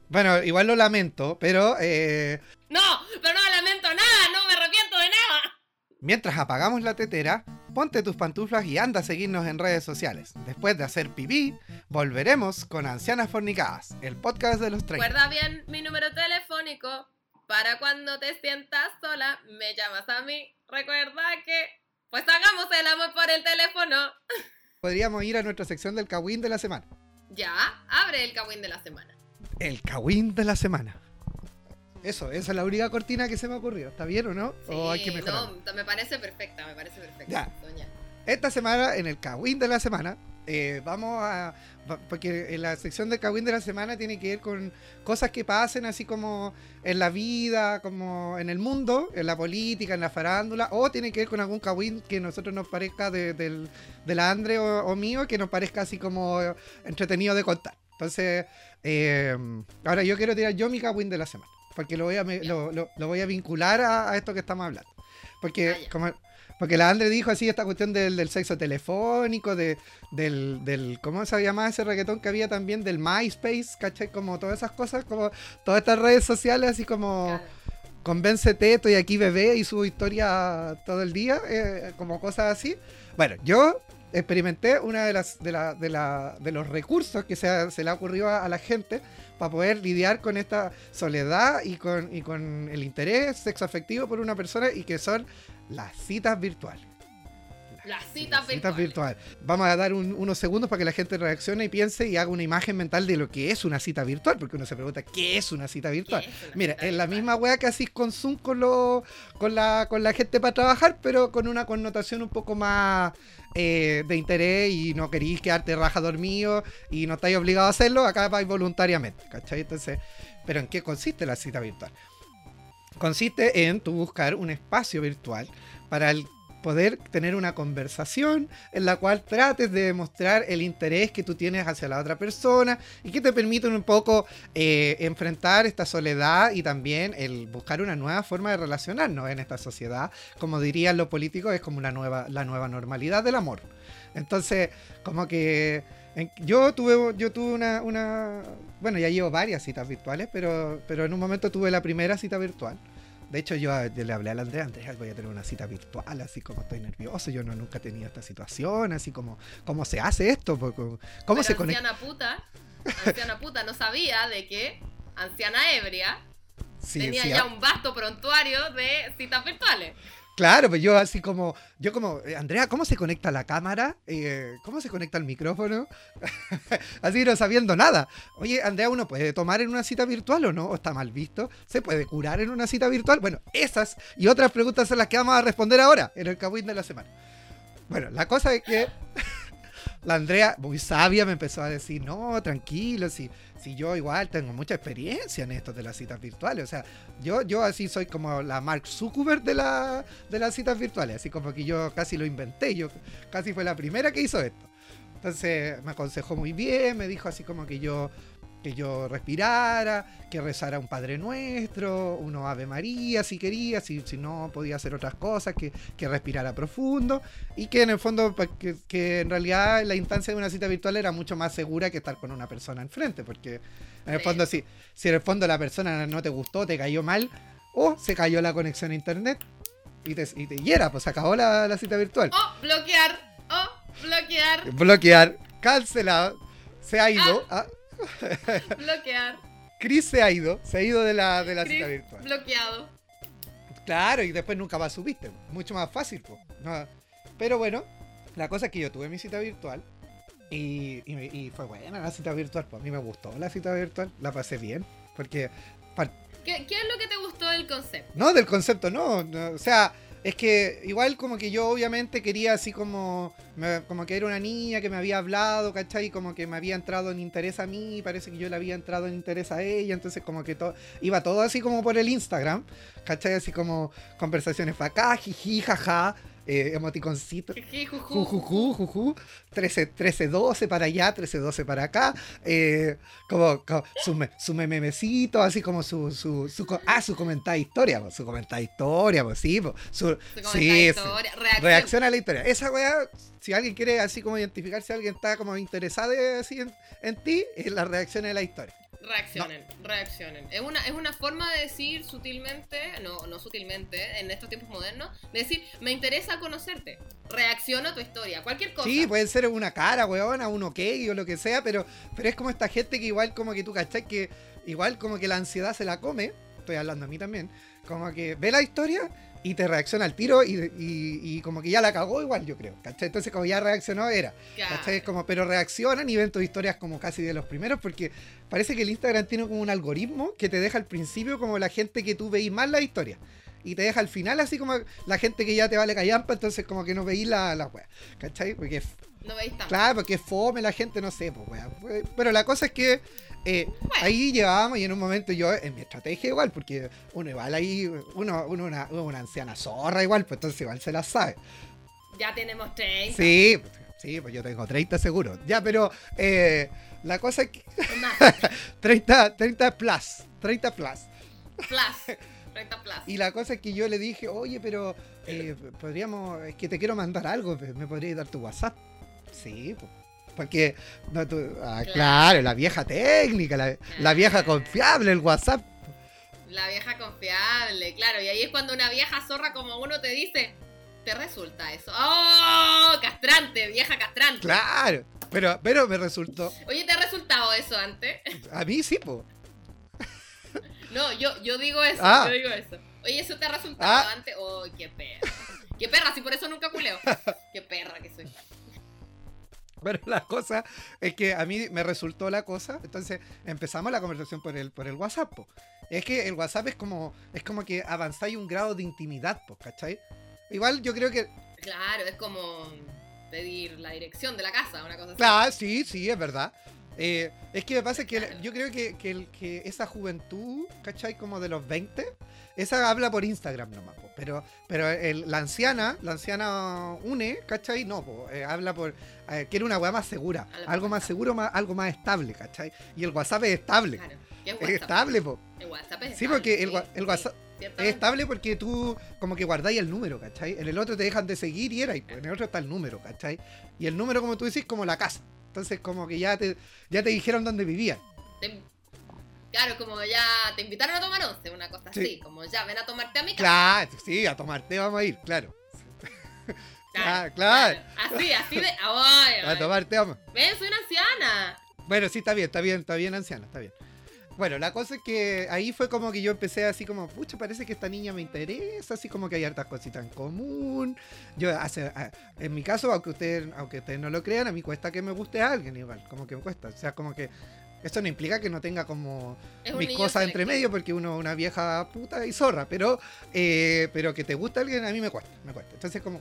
Bueno, igual lo lamento, pero eh,
No, pero no me lamento nada, no me arrepiento de nada.
Mientras apagamos la tetera, ponte tus pantuflas y anda a seguirnos en redes sociales. Después de hacer pipí, volveremos con Ancianas Fornicadas, el podcast de los 30.
Recuerda bien mi número telefónico para cuando te sientas sola, me llamas a mí. Recuerda que, pues hagamos el amor por el teléfono. *laughs*
Podríamos ir a nuestra sección del Kawin de la semana.
Ya, abre el cagüín de la semana.
El Kawin de la semana. Eso, esa es la única cortina que se me ocurrió. ¿Está bien o no? ¿O hay que mejorar?
no, me parece perfecta, me parece perfecta.
Ya.
Soña.
Esta semana, en el Kawin de la semana, eh, vamos a. Porque en la sección del Kawin de la semana tiene que ver con cosas que pasen, así como en la vida, como en el mundo, en la política, en la farándula, o tiene que ver con algún Kawin que a nosotros nos parezca de, del, de la Andre o, o mío, que nos parezca así como entretenido de contar. Entonces, eh, ahora yo quiero tirar yo mi Kawin de la semana, porque lo voy a, me- lo, lo- lo voy a vincular a, a esto que estamos hablando. Porque,
Ah,
como, porque la Andre dijo así esta cuestión del, del sexo telefónico, de, del, del, ¿cómo se llamaba ese reggaetón que había también? Del MySpace, ¿cachai? Como todas esas cosas, como todas estas redes sociales, así como
Claro.
convéncete, estoy aquí bebé y subo historia todo el día, eh, como cosas así. Bueno, yo experimenté una de las de, la, de, la, de los recursos que se, ha- se le ha ocurrido a, a la gente para poder lidiar con esta soledad y con, y con el interés sexo afectivo por una persona y que son las citas virtuales.
Las citas
Citas
virtuales.
virtuales. Vamos a dar un- unos segundos para que la gente reaccione y piense y haga una imagen mental de lo que es una cita virtual, porque uno se pregunta, ¿qué es una cita virtual?
¿Qué es una
Mira,
cita
es la misma weá que hacís con Zoom con, lo, con, la, con la gente para trabajar, pero con una connotación un poco más eh, de interés y no queréis quedarte raja dormido y no estáis obligados a hacerlo, acá vais voluntariamente, ¿cachai? Entonces, ¿pero en qué consiste la cita virtual? Consiste en tú buscar un espacio virtual para el poder tener una conversación en la cual trates de demostrar el interés que tú tienes hacia la otra persona y que te permiten un poco eh, enfrentar esta soledad y también el buscar una nueva forma de relacionarnos en esta sociedad. Como dirían los políticos, es como una nueva, la nueva normalidad del amor. Entonces, como que yo tuve, yo tuve una, una, bueno, ya llevo varias citas virtuales, pero, pero en un momento tuve la primera cita virtual. De hecho, yo, yo le hablé a Andrea, Andrea, voy a tener una cita virtual, así como estoy nervioso, yo no, nunca he tenido esta situación, así como, ¿cómo se hace esto? Pues, ¿Cómo,
Pero
se conecta?
anciana puta, anciana puta no sabía de que anciana ebria
Sí,
tenía
sí,
ya
ah,
un vasto prontuario de citas virtuales.
Claro, pues yo así como, yo como, eh, Andrea, ¿cómo se conecta la cámara? Eh, ¿Cómo se conecta el micrófono? *laughs* así no sabiendo nada. Oye, Andrea, ¿uno puede tomar en una cita virtual o no? ¿O está mal visto? ¿Se puede curar en una cita virtual? Bueno, esas y otras preguntas son las que vamos a responder ahora en el Kawin de la semana. Bueno, la cosa es que *laughs* la Andrea, muy sabia, me empezó a decir, no, tranquilo, si, si yo igual tengo mucha experiencia en esto de las citas virtuales. O sea, yo, yo así soy como la Mark Zuckerberg de, la, de las citas virtuales, así como que yo casi lo inventé, yo casi fue la primera que hizo esto. Entonces me aconsejó muy bien, me dijo así como que yo que yo respirara, que rezara un Padre Nuestro, uno Ave María si quería, si, si no podía hacer otras cosas, que, que respirara profundo y que en el fondo, pues, que, que en realidad la instancia de una cita virtual era mucho más segura que estar con una persona enfrente, porque en el
Sí.
fondo si, si en el fondo la persona no te gustó, te cayó mal, o se cayó la conexión a internet y te, y te hiera, pues se acabó la, la cita virtual.
O bloquear, o bloquear,
Bloquear, cancelado, se ha ido. ah, *laughs*
bloquear.
Chris se ha ido, se ha ido de la, de la
Chris,
cita virtual.
bloqueado.
Claro, y después nunca más subiste. Mucho más fácil. No, Pero bueno, la cosa es que yo tuve mi cita virtual y, y fue buena la cita virtual. Pues a mí me gustó la cita virtual, la pasé bien. Porque,
¿Qué, qué es lo que te gustó del concepto?
no, del concepto no. no, o sea, es que igual como que yo obviamente quería así como, como que era una niña que me había hablado, ¿cachai? Como que me había entrado en interés a mí, parece que yo le había entrado en interés a ella, entonces como que todo, iba todo así como por el Instagram, ¿cachai? Así como conversaciones para acá, jiji, jaja, eh, emoticoncito. Jujuju, juju, 13, 13, 12 para allá, 13, 12 para acá, eh, como, como su, me- su memecito, así como su, su, ah, su comentada historia, po, su comentada historia, pues sí, po, su, sí,
historia, reacción.
reacción a la historia. Esa weá, si alguien quiere así como identificar si alguien está como interesado eh, así en, en ti, es la reacción a la historia.
Reaccionen, reaccionen. Es una, es una forma de decir sutilmente, no, no sutilmente, en estos tiempos modernos, de decir, me interesa conocerte. Reacciono a tu historia, cualquier cosa.
Sí, puede ser una cara, weona, un ok o lo que sea, pero, pero es como esta gente que igual como que tú cachai que igual como que la ansiedad se la come, estoy hablando a mí también, como que ve la historia y te reacciona al tiro y, y- y como que ya la cagó igual, yo creo, ¿cachai? Entonces como ya reaccionó era. ¿cachai? Es como, pero reaccionan y ven tus historias como casi de los primeros porque parece que el Instagram tiene como un algoritmo que te deja al principio como la gente que tú veís más la historia. Y te deja al final así como la gente que ya te vale callampa, entonces como que no veís la, la wea. ¿Cachai? Porque
Veis.
Claro, porque es fome la gente, no sé, pues, weón. Pero la cosa es que eh, ahí llevábamos y en un momento yo, en mi estrategia igual, porque uno igual ahí, uno, uno una, una anciana zorra igual, pues entonces igual se la sabe.
Ya tenemos 30.
Sí, sí, pues yo tengo 30 seguro. Ya, pero eh, la cosa es que
Más. *laughs*
30, 30 plus, 30 plus.
Plus. *laughs* 30 plus.
Y la cosa es que yo le dije, oye, pero eh, podríamos, es que te quiero mandar algo, ¿me podrías dar tu WhatsApp? Sí, pues. Porque, no, tú- ah,
Claro.
claro, la vieja técnica, la, la vieja confiable, el WhatsApp.
La vieja confiable, claro. Y ahí es cuando una vieja zorra como uno te dice, ¿te resulta eso? ¡Oh! Castrante, vieja castrante.
Claro, pero, pero me resultó,
Oye, ¿te ha resultado eso antes?
a mí sí, pues. *laughs*
No, yo, yo digo eso,
Ah.
yo digo eso. Oye, ¿eso te ha resultado
Ah.
antes? ¡Oh, qué perra! ¡Qué perra! Si por eso nunca culeo. *laughs* ¡Qué perra que soy! *laughs*
Pero la cosa es que a mí me resultó la cosa, entonces empezamos la conversación por el, por el WhatsApp. po. Es que el WhatsApp es como, es como que avanzáis un grado de intimidad, pues, ¿cachai? Igual yo creo que
Claro, es como pedir la dirección de la casa, una cosa así.
Claro, sí, sí, es verdad. Eh, es que me pasa que
Claro.
yo creo que, que, que esa juventud, ¿cachai? Como de los 20, esa habla por Instagram nomás, po. pero, pero el- la anciana, la anciana une, ¿cachai? No, po, eh, habla por, eh, quiere una weá más segura, algo más seguro, más, algo más estable, ¿cachai? Y el WhatsApp es estable,
Claro. ¿Qué es
estable, po.
El WhatsApp es
Sí,
estable,
porque el,
sí,
wa- el WhatsApp es estable porque tú como que guardáis el número, ¿cachai? En el otro te dejan de seguir y era, y en el otro está el número, ¿cachai? Y el número, como tú decís, como la casa. Entonces como que ya te, ya te dijeron dónde vivían.
Te- Claro, como ya te invitaron a tomar once, una cosa
Sí.
así, como ya ven a tomarte a mi casa.
Claro, sí, a tomarte vamos a ir, claro. *laughs* Ah, claro.
Así, así de. Ay, *laughs*
A
ay.
tomarte vamos.
Ven, soy una anciana.
Bueno, sí, está bien, está bien, está bien, anciana, está bien. Bueno, la cosa es que ahí fue como que yo empecé así como, pucha, parece que esta niña me interesa, así como que hay hartas cositas en común. Yo, hace, a- en mi caso, aunque ustedes, aunque ustedes no lo crean, a mí cuesta que me guste a alguien igual, como que me cuesta. O sea, como que eso no implica que no tenga como
Es
mis cosas entre medio, porque uno es una vieja puta y zorra, pero, eh, pero que te guste alguien a mí me cuesta, me cuesta. Entonces como,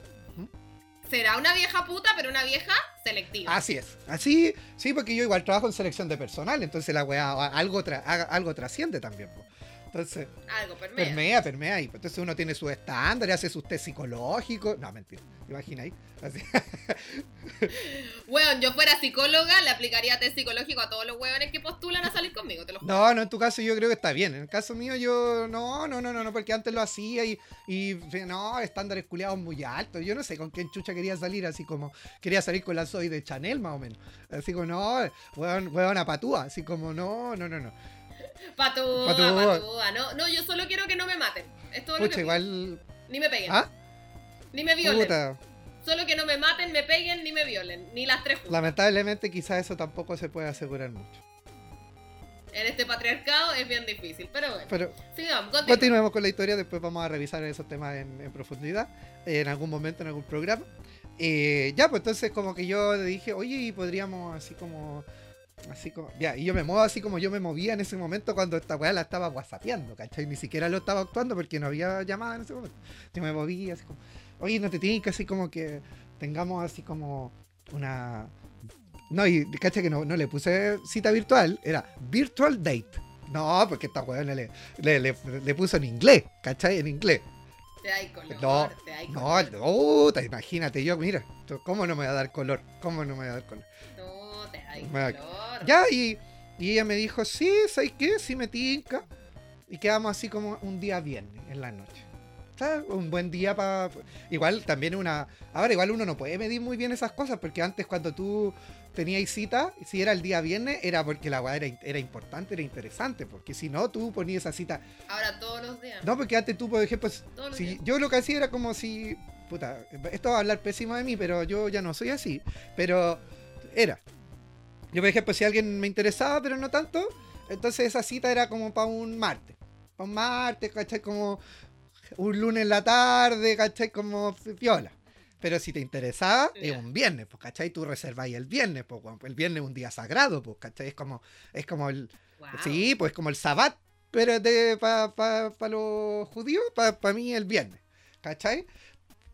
Será una vieja puta, pero una vieja selectiva.
Así es. Así, sí, porque yo igual trabajo en selección de personal, entonces la weá algo, tra- algo trasciende también. po. Entonces,
Algo, permea.
permea, permea. Y entonces uno tiene sus estándares, hace sus test psicológicos. No, mentira. Imagina ahí. Así. *laughs*
Weón, yo fuera psicóloga, le aplicaría test psicológico a todos los hueones que postulan a salir conmigo, te lo juro.
No, no, en tu caso yo creo que está bien. En el caso mío yo no, no, no, no, no porque antes lo hacía y, y no, estándares culiados muy altos. Yo no sé con quién chucha quería salir, así como quería salir con la Zoe de Chanel más o menos. Así como, no, weón, weón a patúa, así como, no, no, no, no.
Patúa,
Patúa.
patúa. No, no, yo solo quiero que no me maten. Es todo lo que
igual.
Ni me peguen.
¿Ah?
Ni me violen.
Puta.
Solo que no me maten, me peguen, ni me violen. Ni las tres juntas.
Lamentablemente quizás eso tampoco se puede asegurar mucho.
En este patriarcado es bien difícil. Pero bueno.
Pero
Sigamos,
continuemos con la historia, después vamos a revisar esos temas en, en profundidad, eh, en algún momento, en algún programa. Eh, ya, pues entonces como que yo le dije, oye, podríamos así como Así como, ya, y yo me muevo así como yo me movía en ese momento cuando esta weá la estaba whatsappeando, ¿cachai? Ni siquiera lo estaba actuando porque no había llamada en ese momento. Yo me movía así como, oye, no te tienes que así como que tengamos así como una. No, y ¿cachai? Que no, no le puse cita virtual, era virtual date. No, porque esta weá le, le, le, le puso en inglés, ¿cachai? En inglés.
Te hay color,
No,
te hay
No,
color.
puta, imagínate, yo, mira, ¿cómo no me va a dar color? ¿Cómo no me va a dar color? Ya, y, y ella me dijo, sí, ¿sabes qué? Sí me tinca. Y quedamos así como un día viernes, en la noche. ¿Sabes? Un buen día para... Igual también una... Ahora igual uno no puede medir muy bien esas cosas, porque antes cuando tú tenías cita, si era el día viernes, era porque la weá era, era importante, era interesante, porque si no, tú ponías esa cita...
Ahora todos los días.
No, porque antes tú, por ejemplo, si,
días.
yo lo que hacía era como si... Puta, esto va a hablar pésimo de mí, pero yo ya no soy así. Pero era. Yo, por ejemplo, si alguien me interesaba, pero no tanto, entonces esa cita era como para un martes. Para un martes, ¿cachai? Como un lunes en la tarde, ¿cachai? Como viola. Pero si te interesaba, es un viernes, pues, ¿cachai? Tú reserváis el viernes, pues, el viernes es un día sagrado, pues, ¿cachai? Es como, es como el,
Wow.
Sí, pues como el sabbat, pero para pa, pa los judíos, para mí el viernes. ¿Cachai?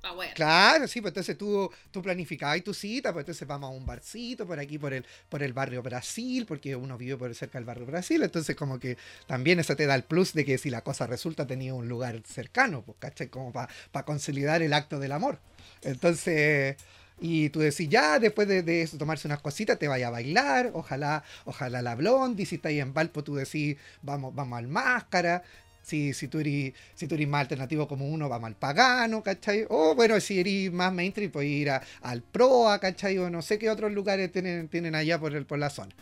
Pa'.
Claro, sí, pues entonces tú, tú planificabas tu cita, pues entonces vamos a un barcito por aquí, por el, por el barrio Brasil, porque uno vive por cerca del barrio Brasil, entonces como que también eso te da el plus de que si la cosa resulta tenía un lugar cercano, pues, ¿cachai? Como para consolidar el acto del amor. Entonces, y tú decís, ya, después de, eso, tomarse unas cositas, te vaya a bailar, ojalá, ojalá la blondie, si estáis en Valpo, tú decís, vamos, vamos al máscara, si, si, tú eres, si tú más alternativo como uno, vamos al pagano, ¿cachai? O bueno, si eres más mainstream, puedes ir a- al proa, ¿cachai? O no sé qué otros lugares tienen, tienen allá por, el, por la zona.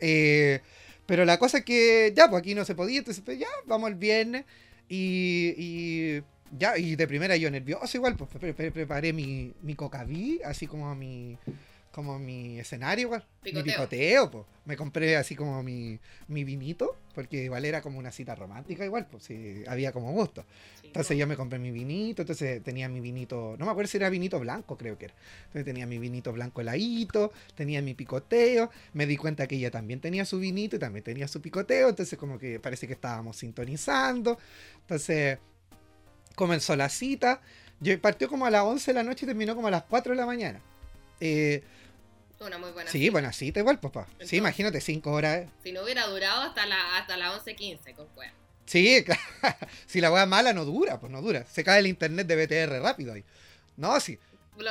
Eh, pero la cosa es que ya, pues aquí no se podía, entonces pues, ya, vamos el viernes y, y ya, y de primera yo nervioso igual, pues pre- pre- preparé mi, mi cocaví, así como mi como mi escenario igual, mi
Picoteo.
picoteo, pues. Me compré así como mi, mi vinito, porque igual era como una cita romántica igual, pues sí, había como gusto.
Sí,
Entonces yo me compré mi vinito, entonces tenía mi vinito, no me acuerdo si era vinito blanco, creo que era. Entonces tenía mi vinito blanco heladito, tenía mi picoteo, me di cuenta que ella también tenía su vinito y también tenía su picoteo, entonces como que parece que estábamos sintonizando. Entonces comenzó la cita, yo partió como a las 11 de la noche y terminó como a las 4 de la mañana. Eh,
Una muy buena.
sí,
cita.
buena cita igual, papá.
Entonces-
Sí, imagínate, 5 horas.
Si no hubiera durado hasta la hasta las 11.15 con wea.
Sí, *laughs* claro. si la weá mala no dura, pues no dura. Se cae el internet de BTR rápido ahí. No, sí.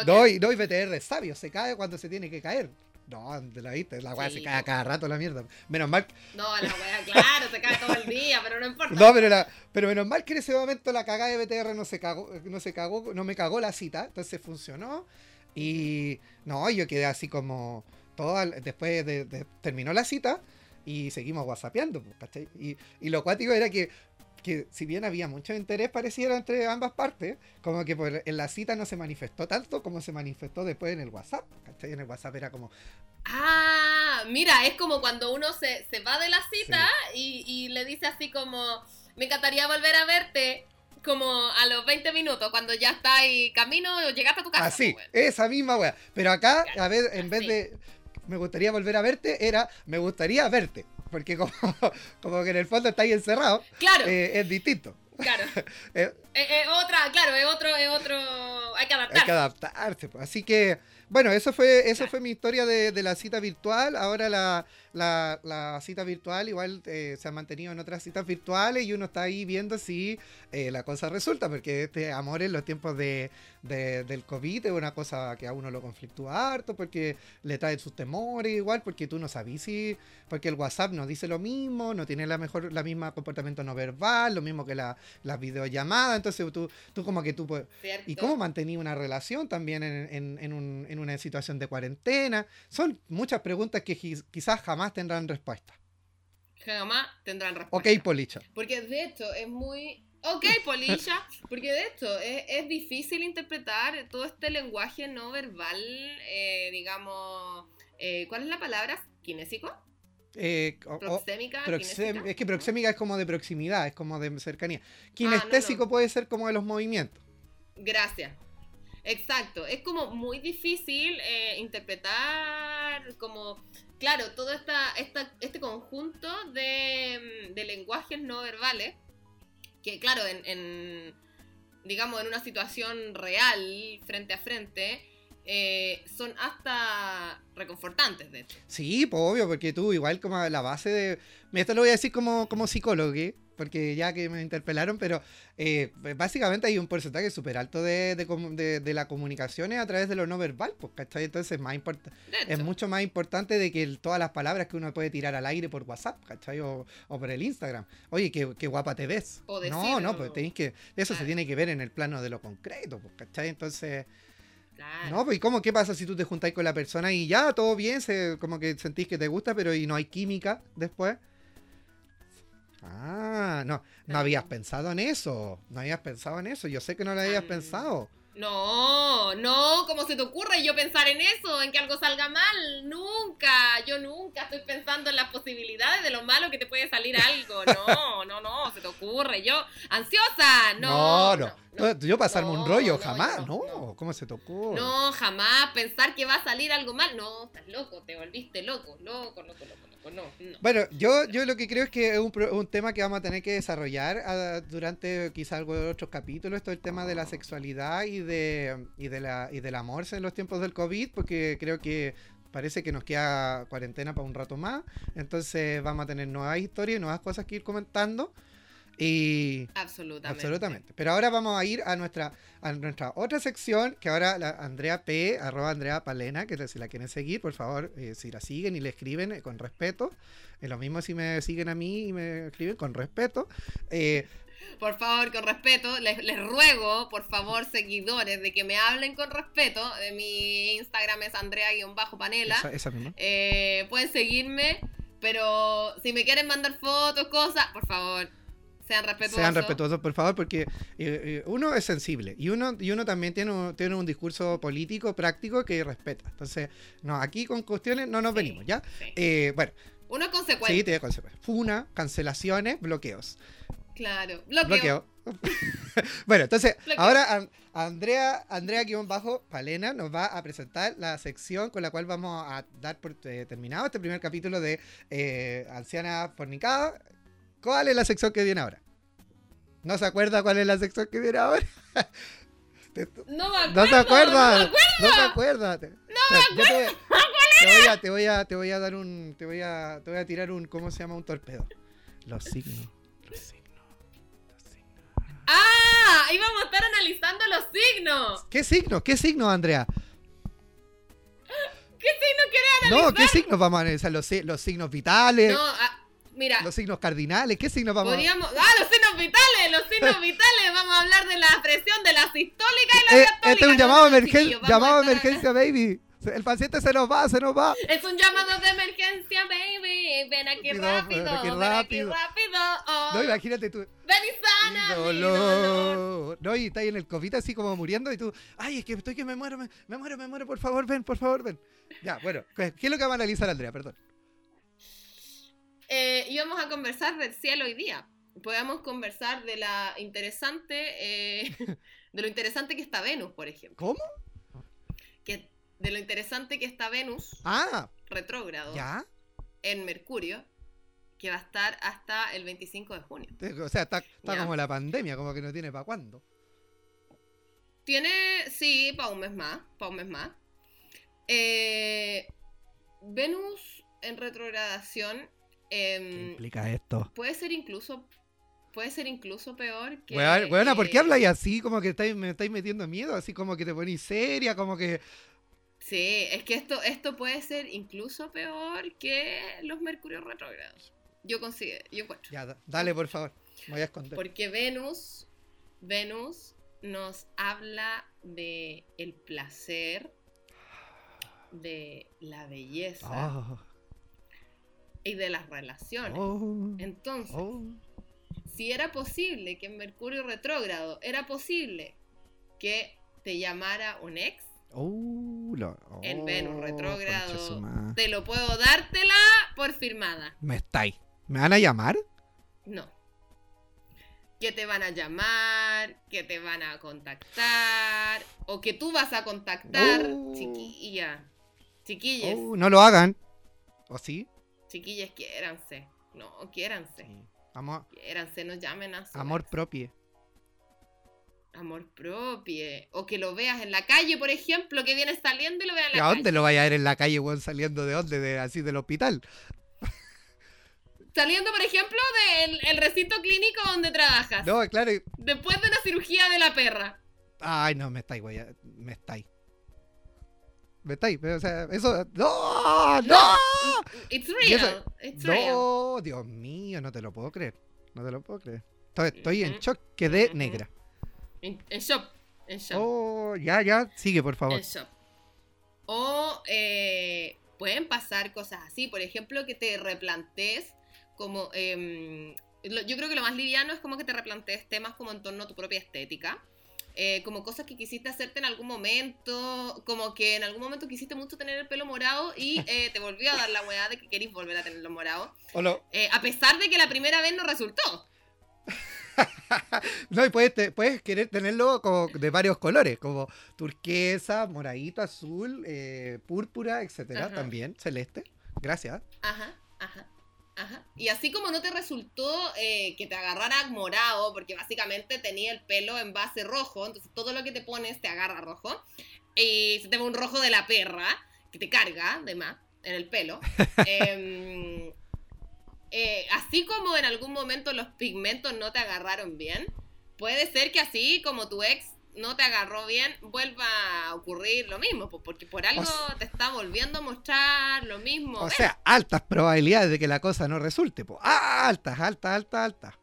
Doy, doy BTR sabio, se cae cuando se tiene que caer. No, de la viste, la weá
Sí,
se cae cada rato la mierda. Menos mal,
No, la wea, claro, se cae todo el día, pero no importa.
no, pero, la, pero menos mal que en ese momento la cagada de BTR no se cagó, no se cagó, no me cagó la cita, entonces funcionó. Y no, yo quedé así como todo al- después de, de- terminó la cita y seguimos whatsappeando, pues, ¿cachai? Y, y lo cuático era que, que si bien había mucho interés pareciera entre ambas partes, como que por- en la cita no se manifestó tanto como se manifestó después en el WhatsApp, ¿cachai? En el WhatsApp era como,
Ah, mira, es como cuando uno se, se va de la cita y, y le dice así como, me encantaría volver a verte como a los 20 minutos, cuando ya está ahí camino llegaste a tu casa.
Así,
pues,
esa misma wea. Pero acá, a ver, en vez de me gustaría volver a verte, era me gustaría verte. Porque como, *laughs* como que en el fondo está ahí encerrado,
Claro,
eh, es distinto.
claro. *laughs*
Eh,
Es, es otra, claro, es otro, es otro, hay que
hay
adaptar.
que adaptarse. pues. Así que, bueno, eso fue, eso
Claro.
fue mi historia de, de la cita virtual. Ahora la, la, la cita virtual igual eh, se ha mantenido en otras citas virtuales y uno está ahí viendo si eh, la cosa resulta, porque este amor en los tiempos de, de- del COVID es una cosa que a uno lo conflictúa harto, porque le trae sus temores igual, porque tú no sabes si, porque el WhatsApp no dice lo mismo, no tiene la mejor, la misma comportamiento no verbal, lo mismo que la, las videollamadas, entonces tú, tú como que tú puedes...
¿cierto?
¿Y cómo mantenía una relación también en, en- en un- en una situación de cuarentena? Son muchas preguntas que qui- quizás jamás tendrán respuesta.
Jamás tendrán respuesta.
Ok, Policha.
Porque de hecho es muy... Ok, Polisha, *laughs* porque de hecho es, es difícil interpretar todo este lenguaje no verbal, eh, digamos, eh, ¿cuál es la palabra? ¿Kinésico?
Eh, o-
¿Proxémica?
es que proxémica es como de proximidad, es como de cercanía.
Ah, no,
Kinestésico
no.
puede ser como de los movimientos.
Gracias. Exacto, es como muy difícil eh, interpretar como, claro, todo esta, esta, este conjunto de, de lenguajes no verbales, que claro, en, en, digamos, en una situación real, frente a frente, eh, son hasta reconfortantes, de hecho.
Sí, pues obvio, porque tú igual como la base de... Esto lo voy a decir como, como psicólogo, ¿eh? Porque ya que me interpelaron, pero eh, básicamente hay un porcentaje súper alto de, de, de- de la comunicación a través de lo no verbal, pues, ¿cachai? Entonces es, más es mucho más importante de que el- todas las palabras que uno puede tirar al aire por WhatsApp, ¿cachai? O, o por el Instagram. Oye, qué, qué guapa te ves.
O
no, no, pues tenéis que... Eso se tiene que ver en el plano de lo concreto, pues, ¿cachai? Entonces...
Claro.
No, pues ¿y cómo? ¿Qué pasa si tú te juntáis con la persona y ya, todo bien, se, como que sentís que te gusta, pero y no hay química después? Ah, no, no habías pensado en eso, no habías pensado en eso, yo sé que no lo habías
Ah.
pensado.
No, no, ¿cómo se te ocurre yo pensar en eso, en que algo salga mal? Nunca, yo nunca estoy pensando en las posibilidades de lo malo que te puede salir algo. No, *laughs* no, no, se te ocurre. Yo, ansiosa, no.
no, no, yo pasarme un rollo, jamás, no. ¿cómo se te ocurre?
No, jamás pensar que va a salir algo mal. No, estás loco, te volviste loco, loco, loco, loco, No, no.
Bueno, yo, yo lo que creo es que es un, pro- un tema que vamos a tener que desarrollar ah, durante quizá algo de otros capítulos, todo el tema de la sexualidad y de y de la y del amor en los tiempos del COVID, porque creo que parece que nos queda cuarentena para un rato más, entonces vamos a tener nuevas historias y nuevas cosas que ir comentando. Y
Absolutamente.
absolutamente. Pero ahora vamos a ir a nuestra, a nuestra otra sección, que ahora la Andrea P, arroba Andrea Palena, que si la quieren seguir, por favor, eh, si la siguen y le escriben eh, con respeto. Es lo mismo si me siguen a mí y me escriben con respeto. Eh,
Por favor, con respeto, les, les ruego, por favor, seguidores, de que me hablen con respeto. Eh, mi Instagram es Andrea-Panela.
esa, esa misma.
Eh, pueden seguirme, pero si me quieren mandar fotos, cosas, por favor, sean respetuosos.
Sean respetuosos, por favor, porque eh, eh, uno es sensible y uno, y uno también tiene un, tiene un discurso político, práctico, que respeta. Entonces, no, aquí con cuestiones no nos
Sí,
venimos, ¿ya?
sí.
Eh, bueno,
Uno es
sí,
consecuente.
tiene consecuencias. Funa, cancelaciones, bloqueos.
Claro. Bloqueo.
Bloqueo. *laughs* bueno, entonces,
Bloqueo.
ahora An- Andrea, Andrea guion bajo Palena nos va a presentar la sección con la cual vamos a dar por eh, terminado este primer capítulo de Anciana Fornicada. ¿Cuál es la sección que viene ahora? ¿No se acuerda cuál es la sección que viene ahora? *laughs*
No me acuerdo.
¿No te acuerdas?
No me
No te acuerdas. Te- voy- a, te voy a, a dar un, te voy a, te voy a tirar un, ¿cómo se llama? Un torpedo. Los signos, los signos, los signos.
Ah, íbamos a estar analizando los signos.
¿Qué signos? ¿Qué signos, Andrea?
¿Qué signo querés
No,
analizar?
¿qué signos vamos a analizar? Los, los signos vitales,
No, ah, mira,
los signos cardinales, ¿qué signos vamos a
podríamos... Ah, los signos vitales, los signos *laughs* vitales. Vamos a hablar de la presión de la sistólica y la
Eh,
diastólica.
este es un llamado,
no,
emergen- llamado
a
emergencia, baby. El paciente se nos va, se nos va.
Es un llamado de emergencia, baby. Ven aquí
Rápido,
rápido,
ven aquí
ven aquí
rápido.
oh.
No, imagínate tú.
Ven y sana mi dolor.
dolor. No, y está ahí en el COVID así como muriendo y tú, ay, es que estoy que me muero, me, me muero, me muero, por favor, ven, por favor, ven. Ya, bueno, ¿qué es lo que vamos a analizar, Andrea? Perdón.
Eh, íbamos a conversar del cielo hoy día. Podemos conversar de la interesante, eh, *laughs* de lo interesante que está Venus, por ejemplo.
¿Cómo?
Que, de lo interesante que está Venus
Ah,
retrógrado
ya.
en Mercurio, que va a estar hasta el 25 de junio.
O sea, está, está como la pandemia, como que no tiene para cuándo.
Tiene, sí, para un mes más, para un mes más. Eh, Venus en retrogradación
¿Qué
em,
implica esto?
puede ser incluso puede ser incluso peor que
Weona, weona, ¿por qué
eh,
habláis así? Como que estáis, me estáis metiendo miedo, así como que te ponéis seria, como que...
Sí, es que esto, esto puede ser incluso peor que los mercurios retrógrados. Yo considero, yo encuentro.
Ya, dale, por favor. Me voy a esconder.
Porque Venus, Venus nos habla de el placer, de la belleza
Oh,
y de las relaciones.
oh,
Entonces,
oh.
si era posible que en Mercurio retrógrado era posible que te llamara un ex,
Oh,
En Venus retrógrado. te lo puedo dártela por firmada.
¿Me estáis? ¿Me van a llamar?
No. que te van a llamar, que te van a contactar, o que tú vas a contactar, chiquilla. Chiquilles,
Oh, no lo hagan. ¿O sí?
Chiquilles, quiéranse. No, quiéranse.
Amor,
Quiéranse, no llamen a su
amor propio.
Amor propio. O que lo veas en la calle, por ejemplo, que vienes saliendo y lo veas en
¿Y
la
a
calle.
dónde lo vaya a ver en la calle, weón, saliendo de dónde? De, así del hospital.
Saliendo, por ejemplo, del el recinto clínico donde trabajas.
No, claro.
Después de una cirugía de la perra.
Ay, no, me estáis, güey. Me estáis. Me estáis. O sea, eso. ¡No! *laughs* ¡No!
It's real.
eso-
It's real.
No, Dios mío, no te lo puedo creer. No te lo puedo creer. Estoy, estoy en
Ujú.
shock. Quedé
Ujú.
negra.
En, en shop. En shop.
Oh, ya, ya. Sigue, por favor.
En shop. O eh, pueden pasar cosas así. Por ejemplo, que te replantees como... lo- yo creo que lo más liviano es como que te replantees temas como en torno a tu propia estética. Eh, como cosas que quisiste hacerte en algún momento, como que en algún momento quisiste mucho tener el pelo morado y *laughs* eh, te volvió a dar la weá de que querís volver a tenerlo morado, eh, a pesar de que la primera vez no resultó. *laughs*
No, y puedes, te- puedes querer tenerlo como de varios colores, como turquesa, moradito, azul, eh, púrpura, etcétera,
Ajá.
también, celeste. Gracias.
Ajá, ajá, ajá. Y así como no te resultó eh, que te agarrara morado, porque básicamente tenía el pelo en base rojo, entonces todo lo que te pones te agarra rojo, y se te ve un rojo de la perra, que te carga, además, en el pelo. *laughs* Em, eh, así como en algún momento los pigmentos no te agarraron bien, puede ser que así como tu ex no te agarró bien, vuelva a ocurrir lo mismo, pues, porque por algo te está volviendo a mostrar lo mismo.
O
¿ves?
sea, altas probabilidades de que la cosa no resulte. po. Ah, altas, altas, altas, altas.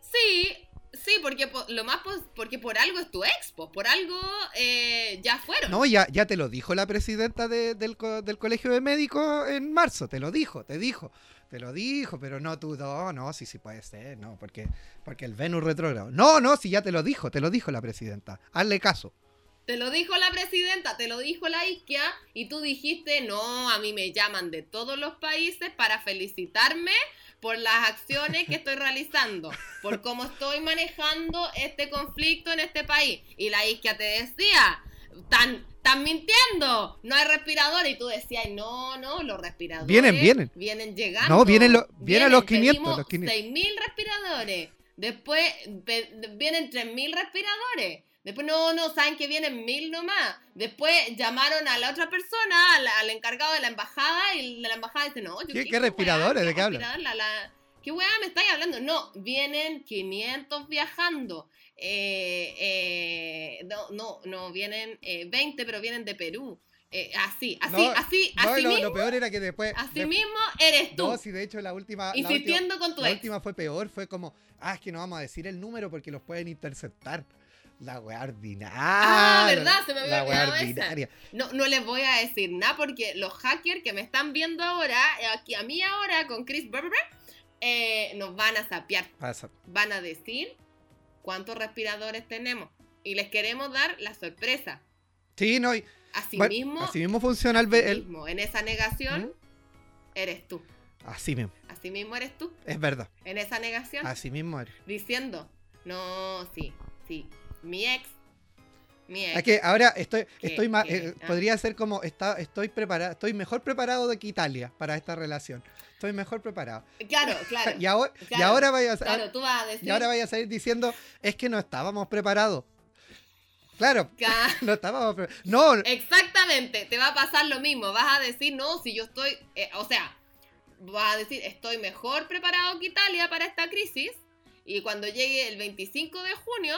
Sí, sí, porque po- lo más pos- porque por algo es tu ex, pues, por algo eh, ya fueron.
No, ya, ya te lo dijo la presidenta de- del, co- del colegio de médicos en marzo, te lo dijo, te dijo, te lo dijo, pero no tú, no, no, sí, sí puede ser, no, porque, porque el Venus retrógrado. No, no, sí, ya te lo dijo, te lo dijo la presidenta. Hazle caso.
Te lo dijo la presidenta, te lo dijo la IKEA y tú dijiste, no, a mí me llaman de todos los países para felicitarme por las acciones que estoy realizando, por cómo estoy manejando este conflicto en este país. Y la IKEA te decía, tan, tan mintiendo, no hay respiradores. Y tú decías, no, no, los respiradores
Vienen, vienen.
Vienen llegando.
No, vienen lo- vienen los 500,
pedimos
los 500.
6.000 respiradores. Después pe- vienen 3.000 respiradores. Después, no, no, saben que vienen 1.000 nomás. Después llamaron a la otra persona, al, al encargado de la embajada, y la embajada dice, no, yo
¿Qué- qué
weá,
respiradores? ¿De qué hablan?
La- la- ¿Qué weá me estáis hablando? No, vienen 500 viajando. Eh, eh, no, no, no, vienen eh, 20, pero vienen de Perú. Eh, así, así,
No,
así,
No,
así
lo,
mismo,
lo peor era que después...
así
de-
mismo eres tú.
No, sí, de hecho la última... la última-
insistiendo con tu
La
ex.
última fue peor, fue como, ah, es que no vamos a decir el número porque los pueden interceptar. La weá ordinaria.
Ah, ¿verdad? Se me había
La ordinaria.
No, no les voy a decir nada porque los hackers que me están viendo ahora, eh, aquí a mí ahora con Chris Berber, eh, nos van a sapear. Van a decir cuántos respiradores tenemos. Y les queremos dar la sorpresa.
Sí, no, y,
Así
bueno,
mismo,
así mismo funciona el, el-
mismo, en esa negación,
¿Mm?
eres tú.
Así mismo,
Así mismo eres tú.
es verdad.
En esa negación,
Así mismo eres.
diciendo, no, sí, sí, mi ex, mi ex.
Es que ahora estoy, estoy más, eh,
ah.
podría ser como está, estoy preparado, estoy mejor preparado de que Italia para esta relación. Estoy mejor preparado.
Claro, *laughs* claro.
Y ahora, y ahora vaya a,
Claro, tú vas a decir.
y ahora vaya a salir diciendo, es que no estábamos preparados. Claro, *laughs* no estábamos preparados. No,
Exactamente, te va a pasar lo mismo. Vas a decir, no, si yo estoy. eh, o sea, vas a decir, estoy mejor preparado que Italia para esta crisis. Y cuando llegue el 25 de junio,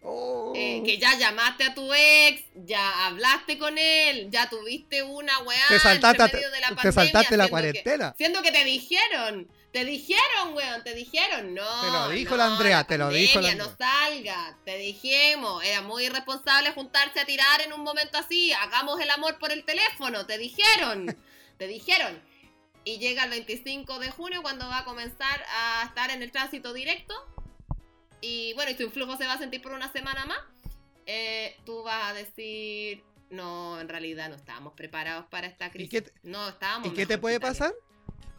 Oh.
eh, que ya llamaste a tu ex, ya hablaste con él, ya tuviste una weá.
te saltaste,
entre medio de la
te
pandemia,
saltaste la
siendo que-
cuarentena.
Siendo que te dijeron, te dijeron, weón, te dijeron, no.
Te lo dijo
no,
la Andrea, te lo dijo la
pandemia, No salga, te dijimos, era muy irresponsable juntarse a tirar en un momento así, hagamos el amor por el teléfono, te dijeron, *laughs* te dijeron. Y llega el 25 de junio cuando va a comenzar a estar en el tránsito directo. Y bueno, y tu influjo se va a sentir por una semana más. eh, tú vas a decir, no, en realidad no estábamos preparados para esta crisis.
qué te-
no estábamos.
¿Y qué te puede
que Italia".
pasar?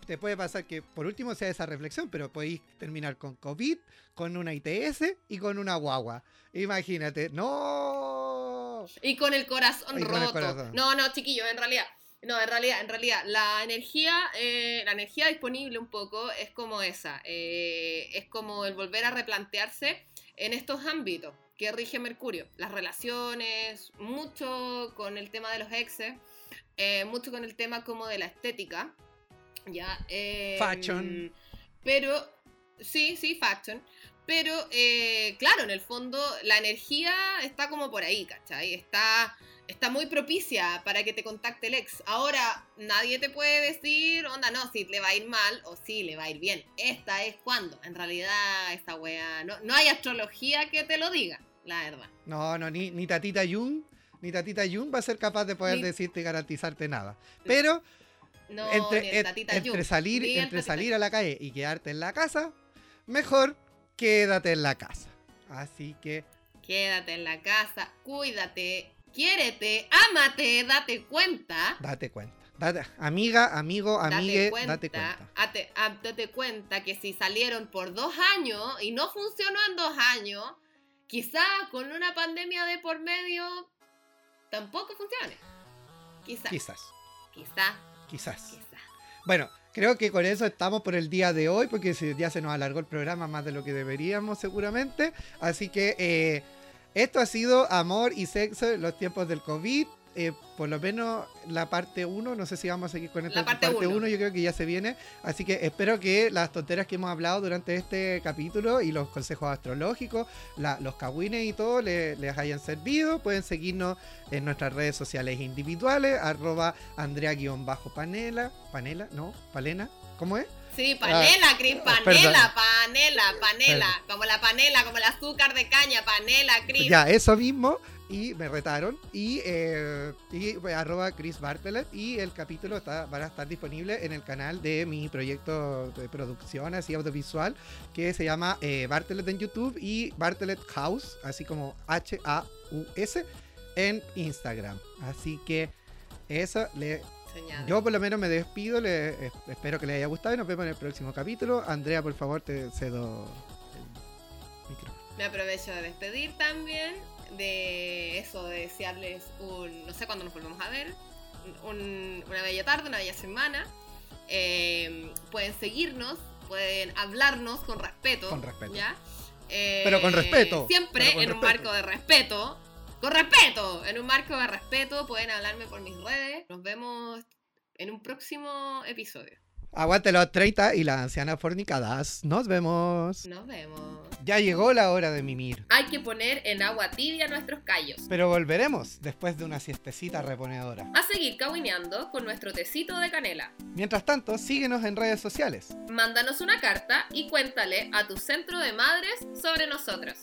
te puede pasar que por último sea esa reflexión, pero podéis terminar con COVID, con una ITS y con una guagua. Imagínate, no.
Y con el corazón
Y
roto.
con el corazón.
No, no, chiquillos, en realidad. No, en realidad, en realidad, la energía, eh, la energía disponible un poco es como esa. eh, es como el volver a replantearse en estos ámbitos que rige Mercurio. Las relaciones, mucho con el tema de los exes, eh, mucho con el tema como de la estética. Ya. eh,
Fashion.
Pero, sí, sí, fashion. Pero, eh, claro, en el fondo la energía está como por ahí, ¿cachai? Está, está muy propicia para que te contacte el ex. Ahora, nadie te puede decir, onda, no, si le va a ir mal o si le va a ir bien. Esta es cuando. En realidad, esta wea, no, no hay astrología que te lo diga, la verdad.
No, no, ni, ni Tatita Jung, ni Tatita Jung va a ser capaz de poder
Ni-
decirte y garantizarte nada. Pero
No,
entre, en- entre salir,
ni
entre salir a la calle y quedarte en la casa, mejor quédate en la casa. Así que
Quédate en la casa, cuídate, quiérete, ámate, date cuenta.
date cuenta. Date- amiga, amigo, amigue,
date cuenta,
date cuenta.
ate- ah, date cuenta que si salieron por dos años y no funcionó en dos años, quizá con una pandemia de por medio tampoco funcione. Quizá,
Quizás,
quizá,
quizás.
quizá.
Bueno, creo que con eso estamos por el día de hoy, porque ya se nos alargó el programa más de lo que deberíamos seguramente. Así que eh, esto ha sido Amor y Sexo en los tiempos del COVID. Eh, por lo menos la parte 1, no sé si vamos a seguir con esta
La parte uno.
1, yo creo que ya se viene. Así que espero que las tonteras que hemos hablado durante este capítulo y los consejos astrológicos, la- los cagüines y todo le- les hayan servido. Pueden seguirnos en nuestras redes sociales individuales, arroba Andrea-panela, panela, no, palena, ¿cómo es?
Sí, panela, Cris,
perdón.
panela, panela, panela, como la panela, como el azúcar de caña, panela, Cris.
Ya, eso mismo. Y me retaron. Y, eh, y pues, arroba Chris Bartlett. Y el capítulo está, van a estar disponible en el canal de mi proyecto de producción así audiovisual. Que se llama eh, Bartlett en YouTube y Bartlett House. Así como H-A-U-S en Instagram. Así que eso le Yo por lo menos me despido, le, eh, espero que les haya gustado y nos vemos en el próximo capítulo. Andrea, por favor, te cedo el micrófono.
Me aprovecho de despedir también de eso, de desearles un, no sé cuándo nos volvemos a ver, un- una bella tarde, una bella semana. Eh, pueden seguirnos, pueden hablarnos con respeto.
Con respeto.
¿ya? Eh,
Pero con respeto,
Siempre
con
en un marco de respeto. Con respeto, en un marco de respeto pueden hablarme por mis redes. Nos vemos en un próximo episodio.
Aguante los 30 y las ancianas fornicadas. Nos vemos.
Nos vemos.
Ya llegó la hora de mimir.
Hay que poner en agua tibia nuestros callos.
Pero volveremos después de una siestecita reponedora.
a seguir cabineando con nuestro tecito de canela.
Mientras tanto, síguenos en redes sociales.
Mándanos una carta y cuéntale a tu centro de madres sobre nosotros.